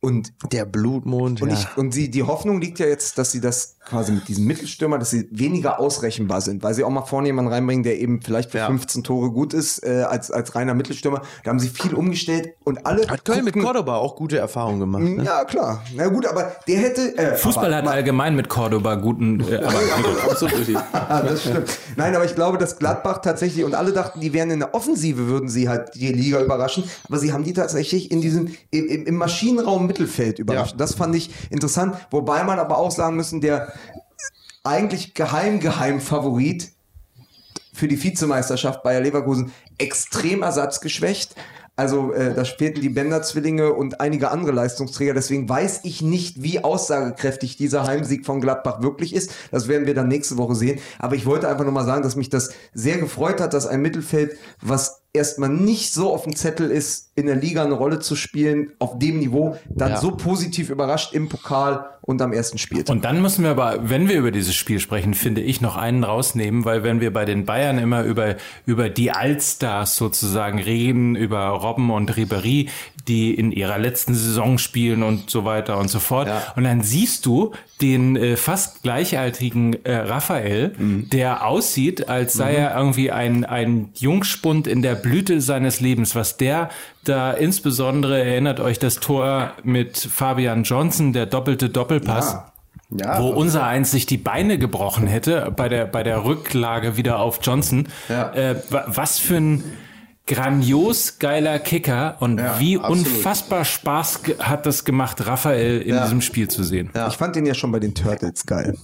Und Der Blutmond. und, ja. ich, und sie, die Hoffnung liegt ja jetzt, dass sie das quasi mit diesem Mittelstürmer, dass sie weniger ausrechenbar sind, weil sie auch mal vorne jemanden reinbringen, der eben vielleicht für Ja. 15 Tore gut ist, äh, als, als reiner Mittelstürmer. Da haben sie viel umgestellt und alle. Hat Köln mit gucken- Cordoba auch gute Erfahrungen gemacht. Ne? Ja, klar. Na gut, aber der hätte. Äh, Fußball aber, hat allgemein mit Cordoba guten, äh, aber Absolut richtig. Das stimmt. Nein, aber ich glaube, dass Gladbach tatsächlich, und alle dachten, die wären in der Offensive, würden sie halt die Liga überraschen, aber sie haben die tatsächlich in diesem, im, im im Maschinenraum Mittelfeld überrascht. Ja. Das fand ich interessant, wobei man aber auch sagen müssen, der eigentlich geheim, geheim Favorit für die Vizemeisterschaft Bayer Leverkusen extrem ersatzgeschwächt. Also äh, da fehlten die Bender-Zwillinge und einige andere Leistungsträger. Deswegen weiß ich nicht, wie aussagekräftig dieser Heimsieg von Gladbach wirklich ist. Das werden wir dann nächste Woche sehen. Aber ich wollte einfach nur mal sagen, dass mich das sehr gefreut hat, dass ein Mittelfeld, was erstmal nicht so auf dem Zettel ist, in der Liga eine Rolle zu spielen, auf dem Niveau, dann Ja. so positiv überrascht im Pokal und am ersten Spieltag. Und dann müssen wir aber, wenn wir über dieses Spiel sprechen, finde ich, noch einen rausnehmen, weil wenn wir bei den Bayern immer über, über die Allstars sozusagen reden, über Robben und Ribéry, die in ihrer letzten Saison spielen und so weiter und so fort. Ja. Und dann siehst du den äh, fast gleichaltrigen äh, Raphael, der aussieht, als sei er irgendwie ein, ein Jungspund in der Blüte seines Lebens. Was der da insbesondere erinnert euch das Tor mit Fabian Johnson, der doppelte Doppelpass Ja. wo unser eins sich die Beine gebrochen hätte bei der, bei der Rücklage wieder auf Johnson. Ja. Äh, wa- was für ein grandios geiler Kicker und wie absolut. unfassbar Spaß hat das gemacht, Raphael in Ja. diesem Spiel zu sehen. Ich fand den ja schon bei den Turtles geil.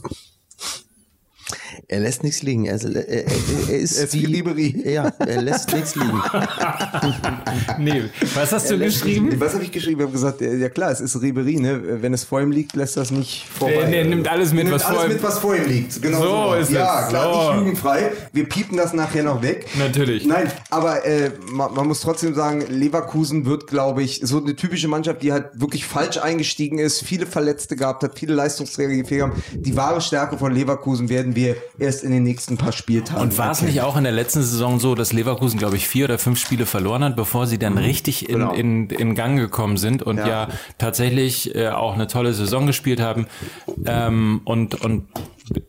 Er lässt nichts liegen. Er, ist- er, er, er ist ist wie Ribéry. Ja, er lässt nichts liegen. Nee, was hast du geschrieben? Was habe ich geschrieben? Ich habe gesagt, ja klar, es ist Ribery, ne? Wenn es vor ihm liegt, lässt das nicht vorbei. Der- der nimmt alles mit, Nimmt was alles vor ihm- mit, was vor ihm liegt. Genau So ist Ja, es. klar, So. nicht jugendfrei. Wir piepen das nachher noch weg. Natürlich. Nein, aber äh, man, man muss trotzdem sagen, Leverkusen wird, glaube ich, so eine typische Mannschaft, die halt wirklich falsch eingestiegen ist, viele Verletzte gehabt hat, viele Leistungsträger gefehlt haben. Die wahre Stärke von Leverkusen werden wir erst in den nächsten paar Spieltagen. Und war es nicht auch in der letzten Saison so, dass Leverkusen, glaube ich, vier oder fünf Spiele verloren hat, bevor sie dann richtig in, Genau. in, in Gang gekommen sind und ja, tatsächlich äh, auch eine tolle Saison gespielt haben ähm, und, und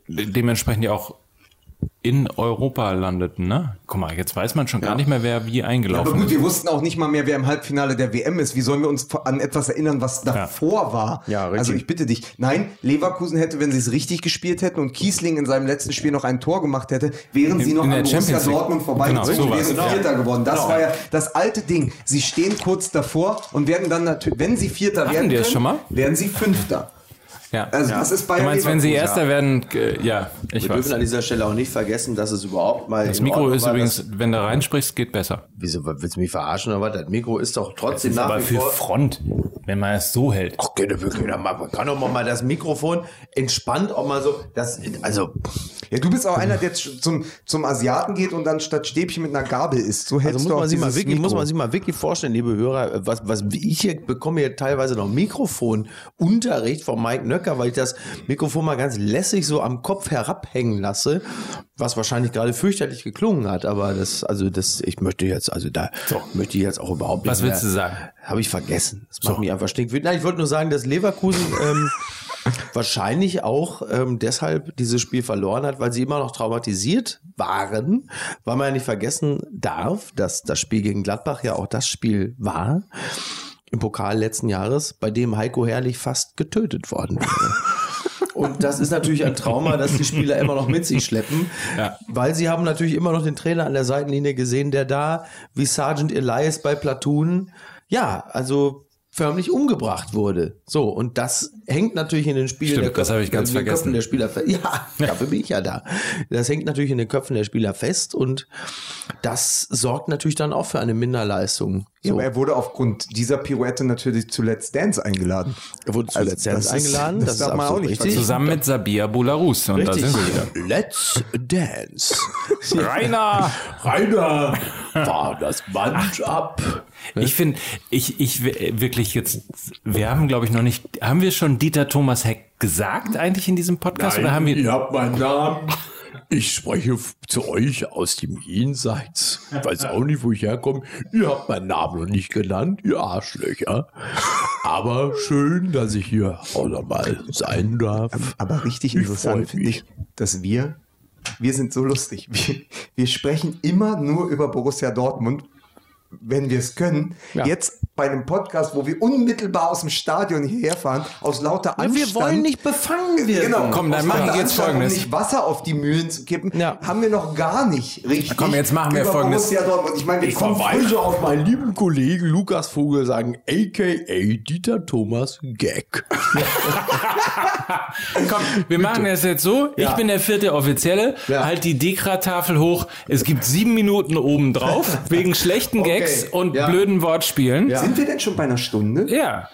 dementsprechend ja auch in Europa landeten, ne? Guck mal, jetzt weiß man schon gar nicht mehr, wer wie Aber eingelaufen gut, ist. wir wussten auch nicht mal mehr, wer im Halbfinale der WM ist. Wie sollen wir uns an etwas erinnern, was davor war? Ja, richtig. Also ich bitte dich. Nein, Leverkusen hätte, wenn sie es richtig gespielt hätten und Kiesling in seinem letzten Spiel noch ein Tor gemacht hätte, wären sie In- noch in an der Borussia Champions League. Dortmund vorbeigezogen, Genau, sowas. wären Genau. Vierter geworden. Das war ja das alte Ding. Sie stehen kurz davor und werden dann natürlich, wenn sie Vierter Hatten werden können, schon mal? werden sie Fünfter. Ja. Also das ist Bayern du meinst, wenn sie. Erster werden, äh, ja, ich Wir dürfen an weiß. dieser Stelle auch nicht vergessen, dass es überhaupt mal. Das Mikro ist war, übrigens, wenn du reinsprichst, geht besser. Wieso willst du mich verarschen oder was? Das Mikro ist doch trotzdem nach Aber wie für vor. Front, wenn man es so hält. Ach, geht wirklich, man kann doch mal das Mikrofon entspannt auch mal so. Das, also, Ja, du bist auch einer, der zum, zum Asiaten geht und dann statt Stäbchen mit einer Gabel isst. So hältst also muss du auch man, sich mal wirklich, muss Mikro. man sich mal wirklich vorstellen, liebe Hörer, was, was ich hier bekomme hier teilweise noch Mikrofonunterricht von Mike Nöcker, weil ich das Mikrofon mal ganz lässig so am Kopf herabhängen lasse, was wahrscheinlich gerade fürchterlich geklungen hat, aber das, also das, ich möchte jetzt, also da möchte ich jetzt auch überhaupt nicht Was willst mehr- du sagen? Habe ich vergessen. Das macht mich einfach stinkwütend. Nein, ich wollte nur sagen, dass Leverkusen ähm, wahrscheinlich auch ähm, deshalb dieses Spiel verloren hat, weil sie immer noch traumatisiert waren, weil man ja nicht vergessen darf, dass das Spiel gegen Gladbach ja auch das Spiel war im Pokal letzten Jahres, bei dem Heiko Herrlich fast getötet worden wäre. Und das ist natürlich ein Trauma, das die Spieler immer noch mit sich schleppen, Ja. weil sie haben natürlich immer noch den Trainer an der Seitenlinie gesehen, der da wie Sergeant Elias bei Platoon, ja, also förmlich umgebracht wurde. So, und das hängt natürlich in den Spielen Stimmt, der das habe ich ganz in den vergessen. Köpfen der Spieler fest. Ja, dafür bin ich ja da. Das hängt natürlich in den Köpfen der Spieler fest und das sorgt natürlich dann auch für eine Minderleistung. Ja, So. aber er wurde aufgrund dieser Pirouette natürlich zu Let's Dance eingeladen. Er wurde zu Also, Let's Dance das ist- eingeladen, das das, ist man auch absolut nicht richtig. Zusammen mit Sabia Bularus. Und da Richtig. sind wir wieder. Let's Dance. Rainer! Rainer war das Band ab. Ich finde, ich, ich wirklich jetzt, wir haben, glaube ich, noch nicht, haben wir schon Dieter Thomas Heck gesagt eigentlich in diesem Podcast oder haben wir, ihr habt meinen Namen. Ich spreche zu euch aus dem Jenseits. Ich weiß auch nicht, wo ich herkomme. Ihr habt meinen Namen noch nicht genannt, ihr Arschlöcher. Aber schön, dass ich hier auch nochmal sein darf. Aber richtig Ich interessant finde ich, dass wir, wir sind so lustig. Wir, wir sprechen immer nur über Borussia Dortmund, wenn wir es können. Jetzt bei einem Podcast, wo wir unmittelbar aus dem Stadion hierher fahren, aus lauter Anstand. wir wollen nicht befangen werden. Genau, Komm, dann machen wir jetzt Anstand, Folgendes. Um nicht Wasser auf die Mühlen zu kippen, Ja. haben wir noch gar nicht richtig. Komm, jetzt machen wir Folgendes. Ich meine, wir Ich kommen verweise auf meinen lieben Kollegen Lukas Vogel sagen, a.k.a. Dieter Thomas Gag. Komm, wir machen es jetzt so. Ich bin der vierte Offizielle. Ja. Halt die Dekra-Tafel hoch. Es gibt sieben Minuten oben drauf wegen schlechten Gags und Ja. blöden Wortspielen. Sind wir denn schon bei einer Stunde? Ja.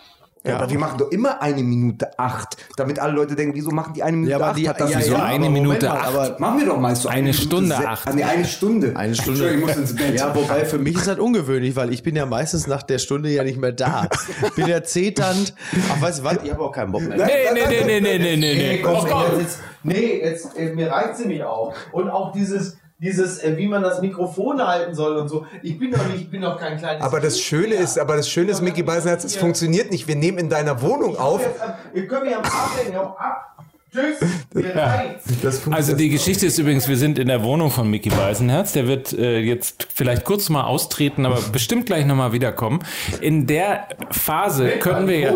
Ja, aber wir machen doch immer eine Minute acht, damit alle Leute denken, wieso machen die eine Minute Ja, aber acht? die- Hat das ja, wieso ja, eine eine Minute mal, acht. aber Machen wir doch meist so Eine Minute Stunde se- acht. Ah, nee, eine Stunde. Eine Stunde. Ich muss ins Bett. Ja, wobei für mich ist das ungewöhnlich, weil ich bin ja meistens nach der Stunde ja nicht mehr da. Bin ja zeternd. Ach, weißt du was? Ich habe auch keinen Bock mehr. Nee, nee, nee, nee, nee, nee, nee, nee. komm, Oh, komm. Jetzt, nee, jetzt, äh, mir reicht sie mich auch. Und auch dieses, dieses, äh, wie man das Mikrofon halten soll und so. Ich bin doch nicht, ich bin doch kein kleines. Aber das Schöne ist, aber das Schöne ist, Micky Beisenherz, es funktioniert nicht. Wir nehmen in deiner Wohnung auf. Jetzt, Ihr könnt mich am hau ab. Also die Geschichte ist übrigens, wir sind in der Wohnung von Mickey Beisenherz. Der wird äh, jetzt vielleicht kurz mal austreten, aber bestimmt gleich nochmal wiederkommen. In der Phase können wir ja...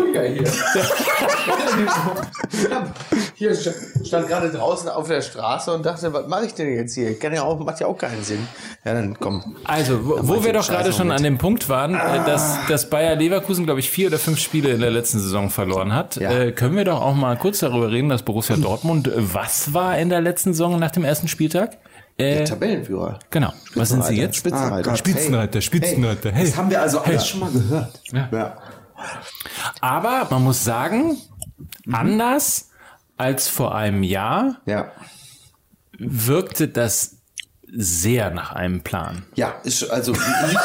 Hier stand, stand gerade draußen auf der Straße und dachte, was mache ich denn jetzt hier? Kann ja auch, macht ja auch keinen Sinn. Ja, dann komm. Also, wo, wo wir doch gerade schon an dem Punkt waren, äh, dass, dass Bayer Leverkusen, glaube ich, vier oder fünf Spiele in der letzten Saison verloren hat, Ja. äh, können wir doch auch mal kurz darüber reden, dass Borussia Dortmund, äh, was war in der letzten Saison nach dem ersten Spieltag? Äh, Tabellenführer. genau. Was sind sie jetzt? Spitzenreiter. Gott. Spitzenreiter, Spitzenreiter. Hey. das haben wir also alles schon mal gehört. Ja. Aber man muss sagen, anders als vor einem Jahr Ja. wirkte das sehr nach einem Plan. Ja, ist also nicht,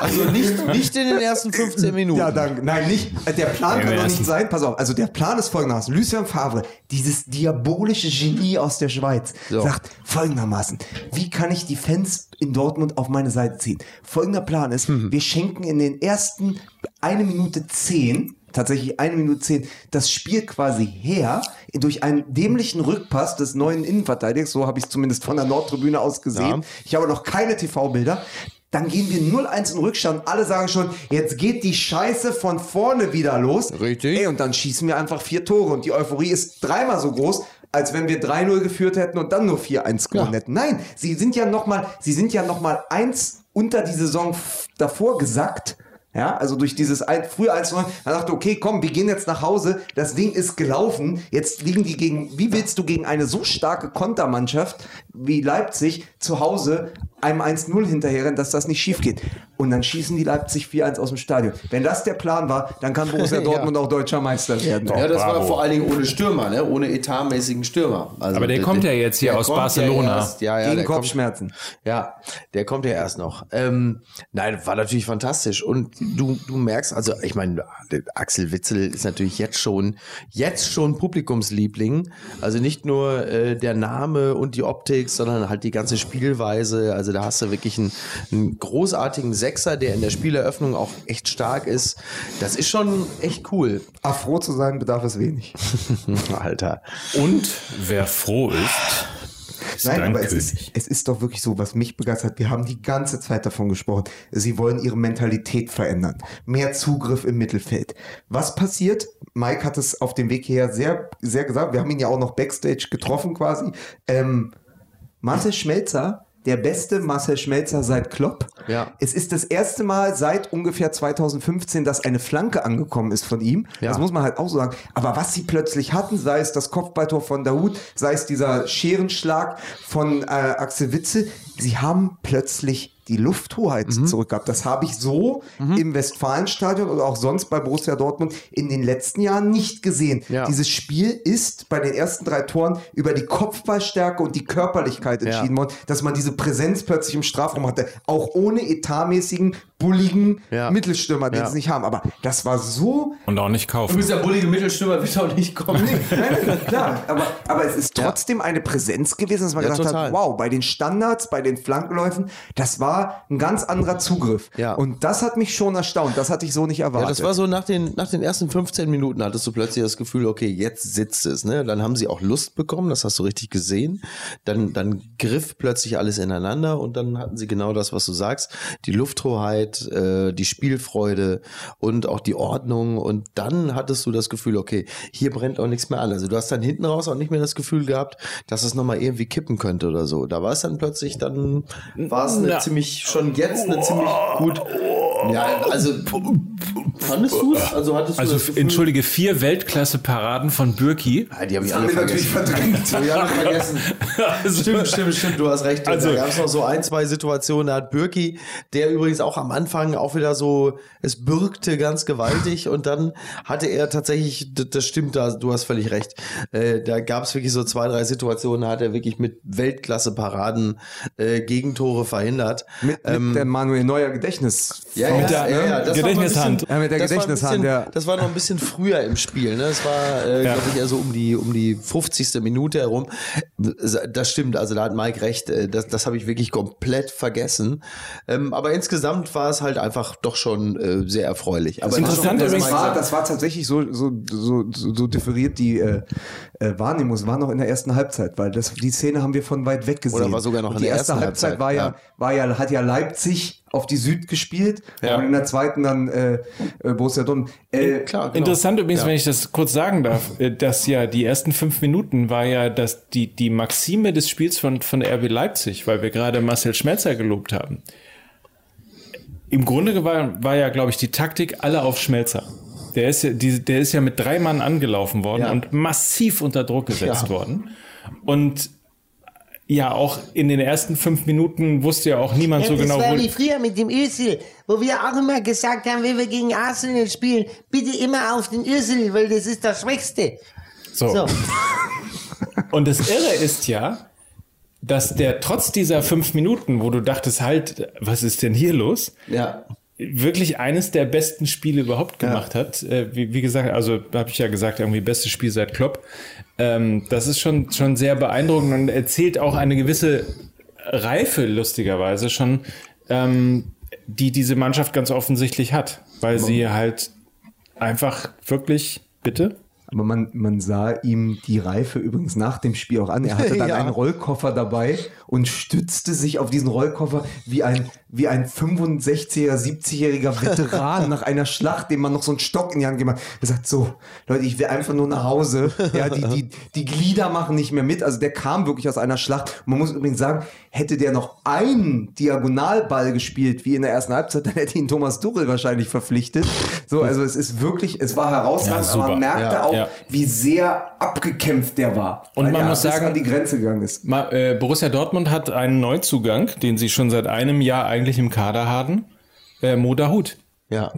also nicht, nicht in den ersten 15 Minuten. Ja, danke. Nein, nicht. äh, Der Plan kann doch nicht sein. Pass auf. Also der Plan ist folgendermaßen. Lucien Favre, dieses diabolische Genie aus der Schweiz, So. sagt folgendermaßen: Wie kann ich die Fans in Dortmund auf meine Seite ziehen? Folgender Plan ist: Mhm. Wir schenken in den ersten eine Minute zehn tatsächlich eine Minute zehn, das Spiel quasi her durch einen dämlichen Rückpass des neuen Innenverteidigers, so habe ich es zumindest von der Nordtribüne aus gesehen. Ich habe noch keine TV-Bilder. Dann gehen wir 0-1 in Rückstand. Alle sagen schon, jetzt geht die Scheiße von vorne wieder los. Richtig. Ey, und dann schießen wir einfach vier Tore. Und die Euphorie ist dreimal so groß, als wenn wir 3-0 geführt hätten und dann nur 4-1 gewonnen hätten. Nein, sie sind ja nochmal, sie sind ja noch mal eins unter die Saison davor gesackt. Ja, also durch dieses ein, früher 1 9 dann dachte, okay, komm, wir gehen jetzt nach Hause, das Ding ist gelaufen, jetzt liegen die gegen, wie willst du gegen eine so starke Kontermannschaft wie Leipzig zu Hause einem 1-0 hinterherrennen, dass das nicht schief geht. Und dann schießen die Leipzig 4-1 aus dem Stadion. Wenn das der Plan war, dann kann Borussia Dortmund auch deutscher Meister werden. Ja, das war bravo. vor allen Dingen ohne Stürmer, ne? ohne etatmäßigen Stürmer. Also Aber der kommt ja jetzt hier der aus Barcelona. Ja, erst, ja, ja, Gegen der kommt- Kopfschmerzen. Ja, der kommt ja erst noch. Ähm, nein, war natürlich fantastisch. Und du, du merkst, also ich meine, Axel Witzel ist natürlich jetzt schon, jetzt schon Publikumsliebling. Also nicht nur äh, der Name und die Optik, sondern halt die ganze Spielweise. Also da hast du wirklich einen, einen großartigen Sechser, der in der Spieleröffnung auch echt stark ist. Das ist schon echt cool. Afro zu sein bedarf es wenig. Alter. Und wer froh ist Nein, ein aber es ist, es ist doch wirklich so, was mich begeistert. Wir haben die ganze Zeit davon gesprochen. Sie wollen ihre Mentalität verändern. Mehr Zugriff im Mittelfeld. Was passiert? Mike hat es auf dem Weg hierher sehr, sehr gesagt. Wir haben ihn ja auch noch backstage getroffen quasi. Ähm, Marcel Schmelzer, der beste Marcel Schmelzer seit Klopp. Ja. Es ist das erste Mal seit ungefähr 2015, dass eine Flanke angekommen ist von ihm. Ja. Das muss man halt auch so sagen. Aber was sie plötzlich hatten, sei es das Kopfballtor von Daoud, sei es dieser Scherenschlag von äh, Axel Witzel, sie haben plötzlich die Lufthoheit Mhm. zurückgehabt. Das habe ich so im Westfalenstadion oder auch sonst bei Borussia Dortmund in den letzten Jahren nicht gesehen. Ja. Dieses Spiel ist bei den ersten drei Toren über die Kopfballstärke und die Körperlichkeit entschieden worden, dass man diese Präsenz plötzlich im Strafraum hatte, auch ohne etatmäßigen bulligen Ja. Mittelstürmer, den Ja. sie nicht haben. Aber das war so Und auch nicht kaufen. der bullige Mittelstürmer, wird auch nicht kommen. Nein, nein, klar, aber, aber es ist trotzdem eine Präsenz gewesen, dass man Ja, gedacht total. hat, wow, bei den Standards, bei den Flankenläufen, das war ein ganz anderer Zugriff. Ja. Und das hat mich schon erstaunt, das hatte ich so nicht erwartet. Ja, das war so nach den, nach den ersten 15 Minuten hattest du plötzlich das Gefühl, okay, jetzt sitzt es. Ne? Dann haben sie auch Lust bekommen, das hast du richtig gesehen. Dann, dann griff plötzlich alles ineinander und dann hatten sie genau das, was du sagst. Die Lufthoheit, äh, die Spielfreude und auch die Ordnung. Und dann hattest du das Gefühl, okay, hier brennt auch nichts mehr an. Also du hast dann hinten raus auch nicht mehr das Gefühl gehabt, dass es nochmal irgendwie kippen könnte oder so. Da war es dann plötzlich, dann war es eine ziemlich, schon jetzt eine ziemlich gut. Ja, also fandest du es? Also hattest du Also das Gefühl, entschuldige, vier Weltklasse-Paraden von Bürki. Ja, die habe ich haben alle wir natürlich vergessen. verdrängt. Die habe ich vergessen. stimmt, stimmt, stimmt. Du hast recht. Also- da gab es noch so ein, zwei Situationen. Da hat Birki, der übrigens auch am Anfang auch wieder so, es bürgte ganz gewaltig und dann hatte er tatsächlich, das stimmt, da, du hast völlig recht. Äh, da gab es wirklich so zwei, drei Situationen, da hat er wirklich mit Weltklasse-Paraden äh, Gegentore verhindert. Mit, mit der Manuel Neuer Gedächtnis. Ja, ja, der, ja, ja, das noch ein Gedächtnishand. bisschen- Ja, mit der das Gedächtnishand, bisschen- ja. Das war noch ein bisschen früher im Spiel. Ne? Das war, äh, Ja. glaube ich, eher so um die, um die 50. Minute herum. Das stimmt, also da hat Mike recht. äh, Das, das habe ich wirklich komplett vergessen. Ähm, aber insgesamt war es halt einfach doch schon äh, sehr erfreulich. Aber Interessant das, übrigens- war, das war tatsächlich so, so, so, so, so differiert die äh, äh, Wahrnehmung. Es war noch in der ersten Halbzeit, weil das, die Szene haben wir von weit weg gesehen. Oder war sogar noch Und in die der erste ersten Halbzeit, Halbzeit, war ja, ja. war ja, hat ja Leipzig auf die Süd gespielt Ja. und in der zweiten dann äh, äh, Borussia Dortmund. Äh, klar, genau. Interessant übrigens, wenn ich das kurz sagen darf, äh, dass ja die ersten fünf Minuten war ja das, die, die Maxime des Spiels von, von der RB Leipzig, weil wir gerade Marcel Schmelzer gelobt haben. Im Grunde war, war ja, glaube ich, die Taktik alle auf Schmelzer. Der ist, ja, die, der ist ja mit drei Mann angelaufen worden Ja. und massiv unter Druck gesetzt Ja. worden. Und ja, auch in den ersten fünf Minuten wusste ja auch niemand so das genau, war wo, wie früher mit dem Özil, wo wir auch immer gesagt haben, wenn wir gegen Arsenal spielen, bitte immer auf den Özil, weil das ist das Schwächste. so. So. Und das Irre ist ja, dass der trotz dieser fünf Minuten, wo du dachtest, halt, was ist denn hier los, ja. Wirklich eines der besten Spiele überhaupt gemacht hat. Äh, wie, wie gesagt, also habe ich ja gesagt, irgendwie bestes Spiel seit Klopp. Ähm, das ist schon, schon sehr beeindruckend und erzählt auch eine gewisse Reife, lustigerweise schon, ähm, die diese Mannschaft ganz offensichtlich hat, weil sie halt einfach wirklich, bitte? Aber man, man sah ihm die Reife übrigens nach dem Spiel auch an. Er hatte dann Ja. einen Rollkoffer dabei und stützte sich auf diesen Rollkoffer wie ein, wie ein 65er, 70-jähriger Veteran nach einer Schlacht, dem man noch so einen Stock in die Hand gegeben hat. Er sagt so, Leute, ich will einfach nur nach Hause. Ja, die, die, die Glieder machen nicht mehr mit. Also der kam wirklich aus einer Schlacht. Und man muss übrigens sagen, hätte der noch einen Diagonalball gespielt, wie in der ersten Halbzeit, dann hätte ihn Thomas Tuchel wahrscheinlich verpflichtet. So, also es ist wirklich, es war herausragend, Ja, aber man merkte Ja, auch, ja. wie sehr abgekämpft der war. Und man muss sagen- an die Grenze gegangen ist. Äh, Borussia Dortmund hat einen Neuzugang, den sie schon seit einem Jahr eigentlich im Kader haben. Äh, Moda Hut. Ja.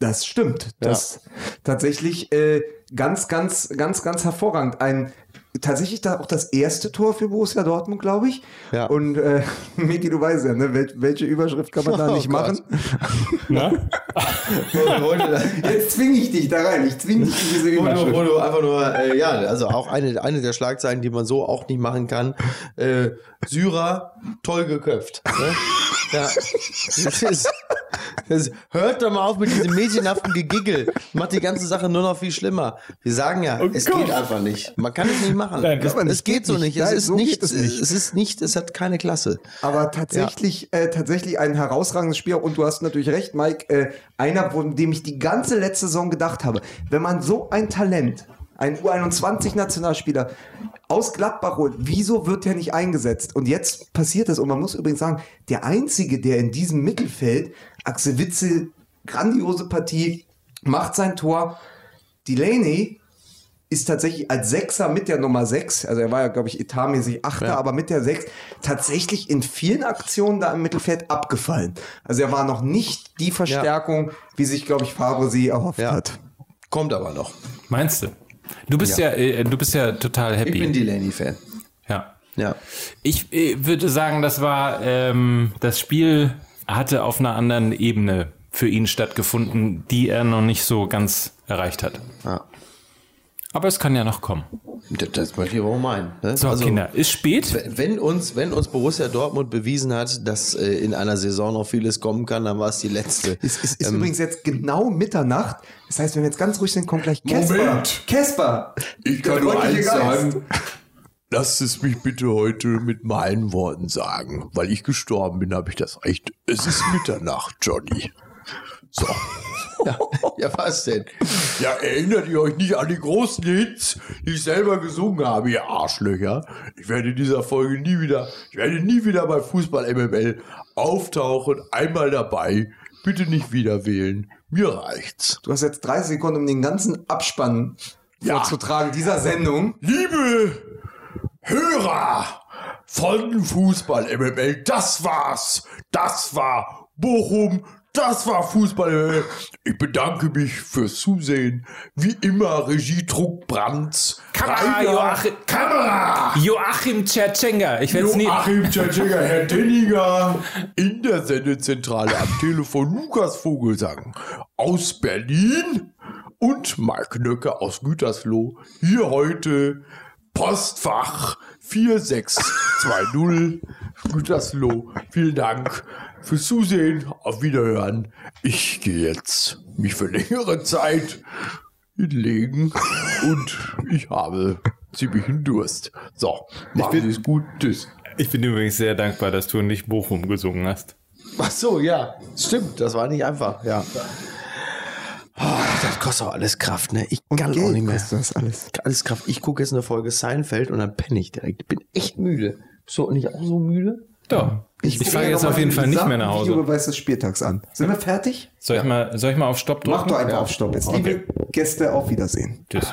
Das stimmt. Das tatsächlich äh, ganz, ganz, ganz, ganz hervorragend. Ein tatsächlich da auch das erste Tor für Borussia Dortmund, glaube ich. Ja. Und äh, Miki, du weißt ja, ne? Wel welche Überschrift kann man da Oh nicht Gott. machen? Jetzt zwinge ich dich da rein. Ich zwinge dich in diese Wo du, Überschrift. wo du einfach nur, äh, ja, also auch eine, eine der Schlagzeilen, die man so auch nicht machen kann. Äh, Syrer, toll geköpft. Ne? Ja. Das ist, das, hört doch mal auf mit diesem mädchenhaften Gegiggel. Macht die ganze Sache nur noch viel schlimmer. Wir sagen ja, es Gott. geht einfach nicht. Man kann es nicht machen. Nein, es, kann man es geht Geht so nicht. nicht. Es Nein, ist so nicht, es nicht. es ist nicht, es hat keine Klasse. Aber tatsächlich, äh, tatsächlich ein herausragendes Spiel. Und du hast natürlich recht, Mike. Äh, einer, von dem ich die ganze letzte Saison gedacht habe, wenn man so ein Talent, ein U21-Nationalspieler aus Gladbach holt, wieso wird der nicht eingesetzt? Und jetzt passiert es. Und man muss übrigens sagen, der Einzige, der in diesem Mittelfeld, Axel Witzel, grandiose Partie, macht sein Tor. Delaney ist tatsächlich als Sechser mit der Nummer 6, also er war ja, glaube ich, etatmäßig Achter, aber mit der 6 tatsächlich in vielen Aktionen da im Mittelfeld abgefallen. Also er war noch nicht die Verstärkung, wie sich, glaube ich, Favre sie erhofft Ja. hat. Kommt aber noch. Meinst du? Du bist ja, äh, du bist ja total happy. Ich bin Delaney-Fan. ja. Ja. Ich äh, würde sagen, das war ähm, das Spiel hatte auf einer anderen Ebene für ihn stattgefunden, die er noch nicht so ganz erreicht hat. Ja. Aber es kann ja noch kommen. Das, das möchte ich aber auch meinen. Ne? So, Kinder, ist spät. Wenn uns, wenn uns Borussia Dortmund bewiesen hat, dass äh, in einer Saison noch vieles kommen kann, dann war es die letzte. Es, es ist Ähm, übrigens jetzt genau Mitternacht. Das heißt, wenn wir jetzt ganz ruhig sind, kommt gleich Kesper. Moment. Kesper! Ich kann nur eins Geist. sagen. Lasst es mich bitte heute mit meinen Worten sagen. Weil ich gestorben bin, habe ich das Recht. Es ist Mitternacht, Johnny. So. Ja, ja, was denn? Ja, erinnert ihr euch nicht an die großen Hits, die ich selber gesungen habe, ihr Arschlöcher? Ich werde in dieser Folge nie wieder, ich werde nie wieder bei Fußball MML auftauchen, einmal dabei. Bitte nicht wieder wählen. Mir reicht's. Du hast jetzt 30 Sekunden, um den ganzen Abspann Ja. vorzutragen dieser Sendung. Liebe Hörer von Fußball MML, das war's. Das war Bochum. Das war Fußball. Ich bedanke mich fürs Zusehen. Wie immer Regie Druck Brands. Kamera, Rainer, Joachim, Kamera. Joachim Tschetschenga. Ich werde es nie. Joachim Tschetschenga, Herr Denninger. In der Sendezentrale am Telefon Lukas Vogelsang aus Berlin und Mark Nöcke aus Gütersloh. Hier heute Postfach 4620 Gütersloh. Vielen Dank fürs Zusehen. Auf Wiederhören. Ich gehe jetzt mich für längere Zeit hinlegen und ich habe ziemlichen Durst. So, machen Sie es gut. Tschüss. Ich bin übrigens sehr dankbar, dass du nicht Bochum gesungen hast. Ach so, ja. Stimmt, das war nicht einfach, ja. Oh, das kostet auch alles Kraft, ne? Ich kann auch nicht mehr. das alles. Alles Kraft. Ich gucke jetzt eine Folge Seinfeld und dann penne ich direkt. Ich bin echt müde. Bist du nicht auch so müde? Doch. Ich, gucke fahre jetzt auf jeden den Fall nicht mehr nach Hause. Videobeweis des Spieltags an. Sind wir fertig? Soll ich mal, soll ich mal auf Stopp drücken? Mach doch einfach auf Stopp. Jetzt, liebe Gäste, auf Wiedersehen. Tschüss.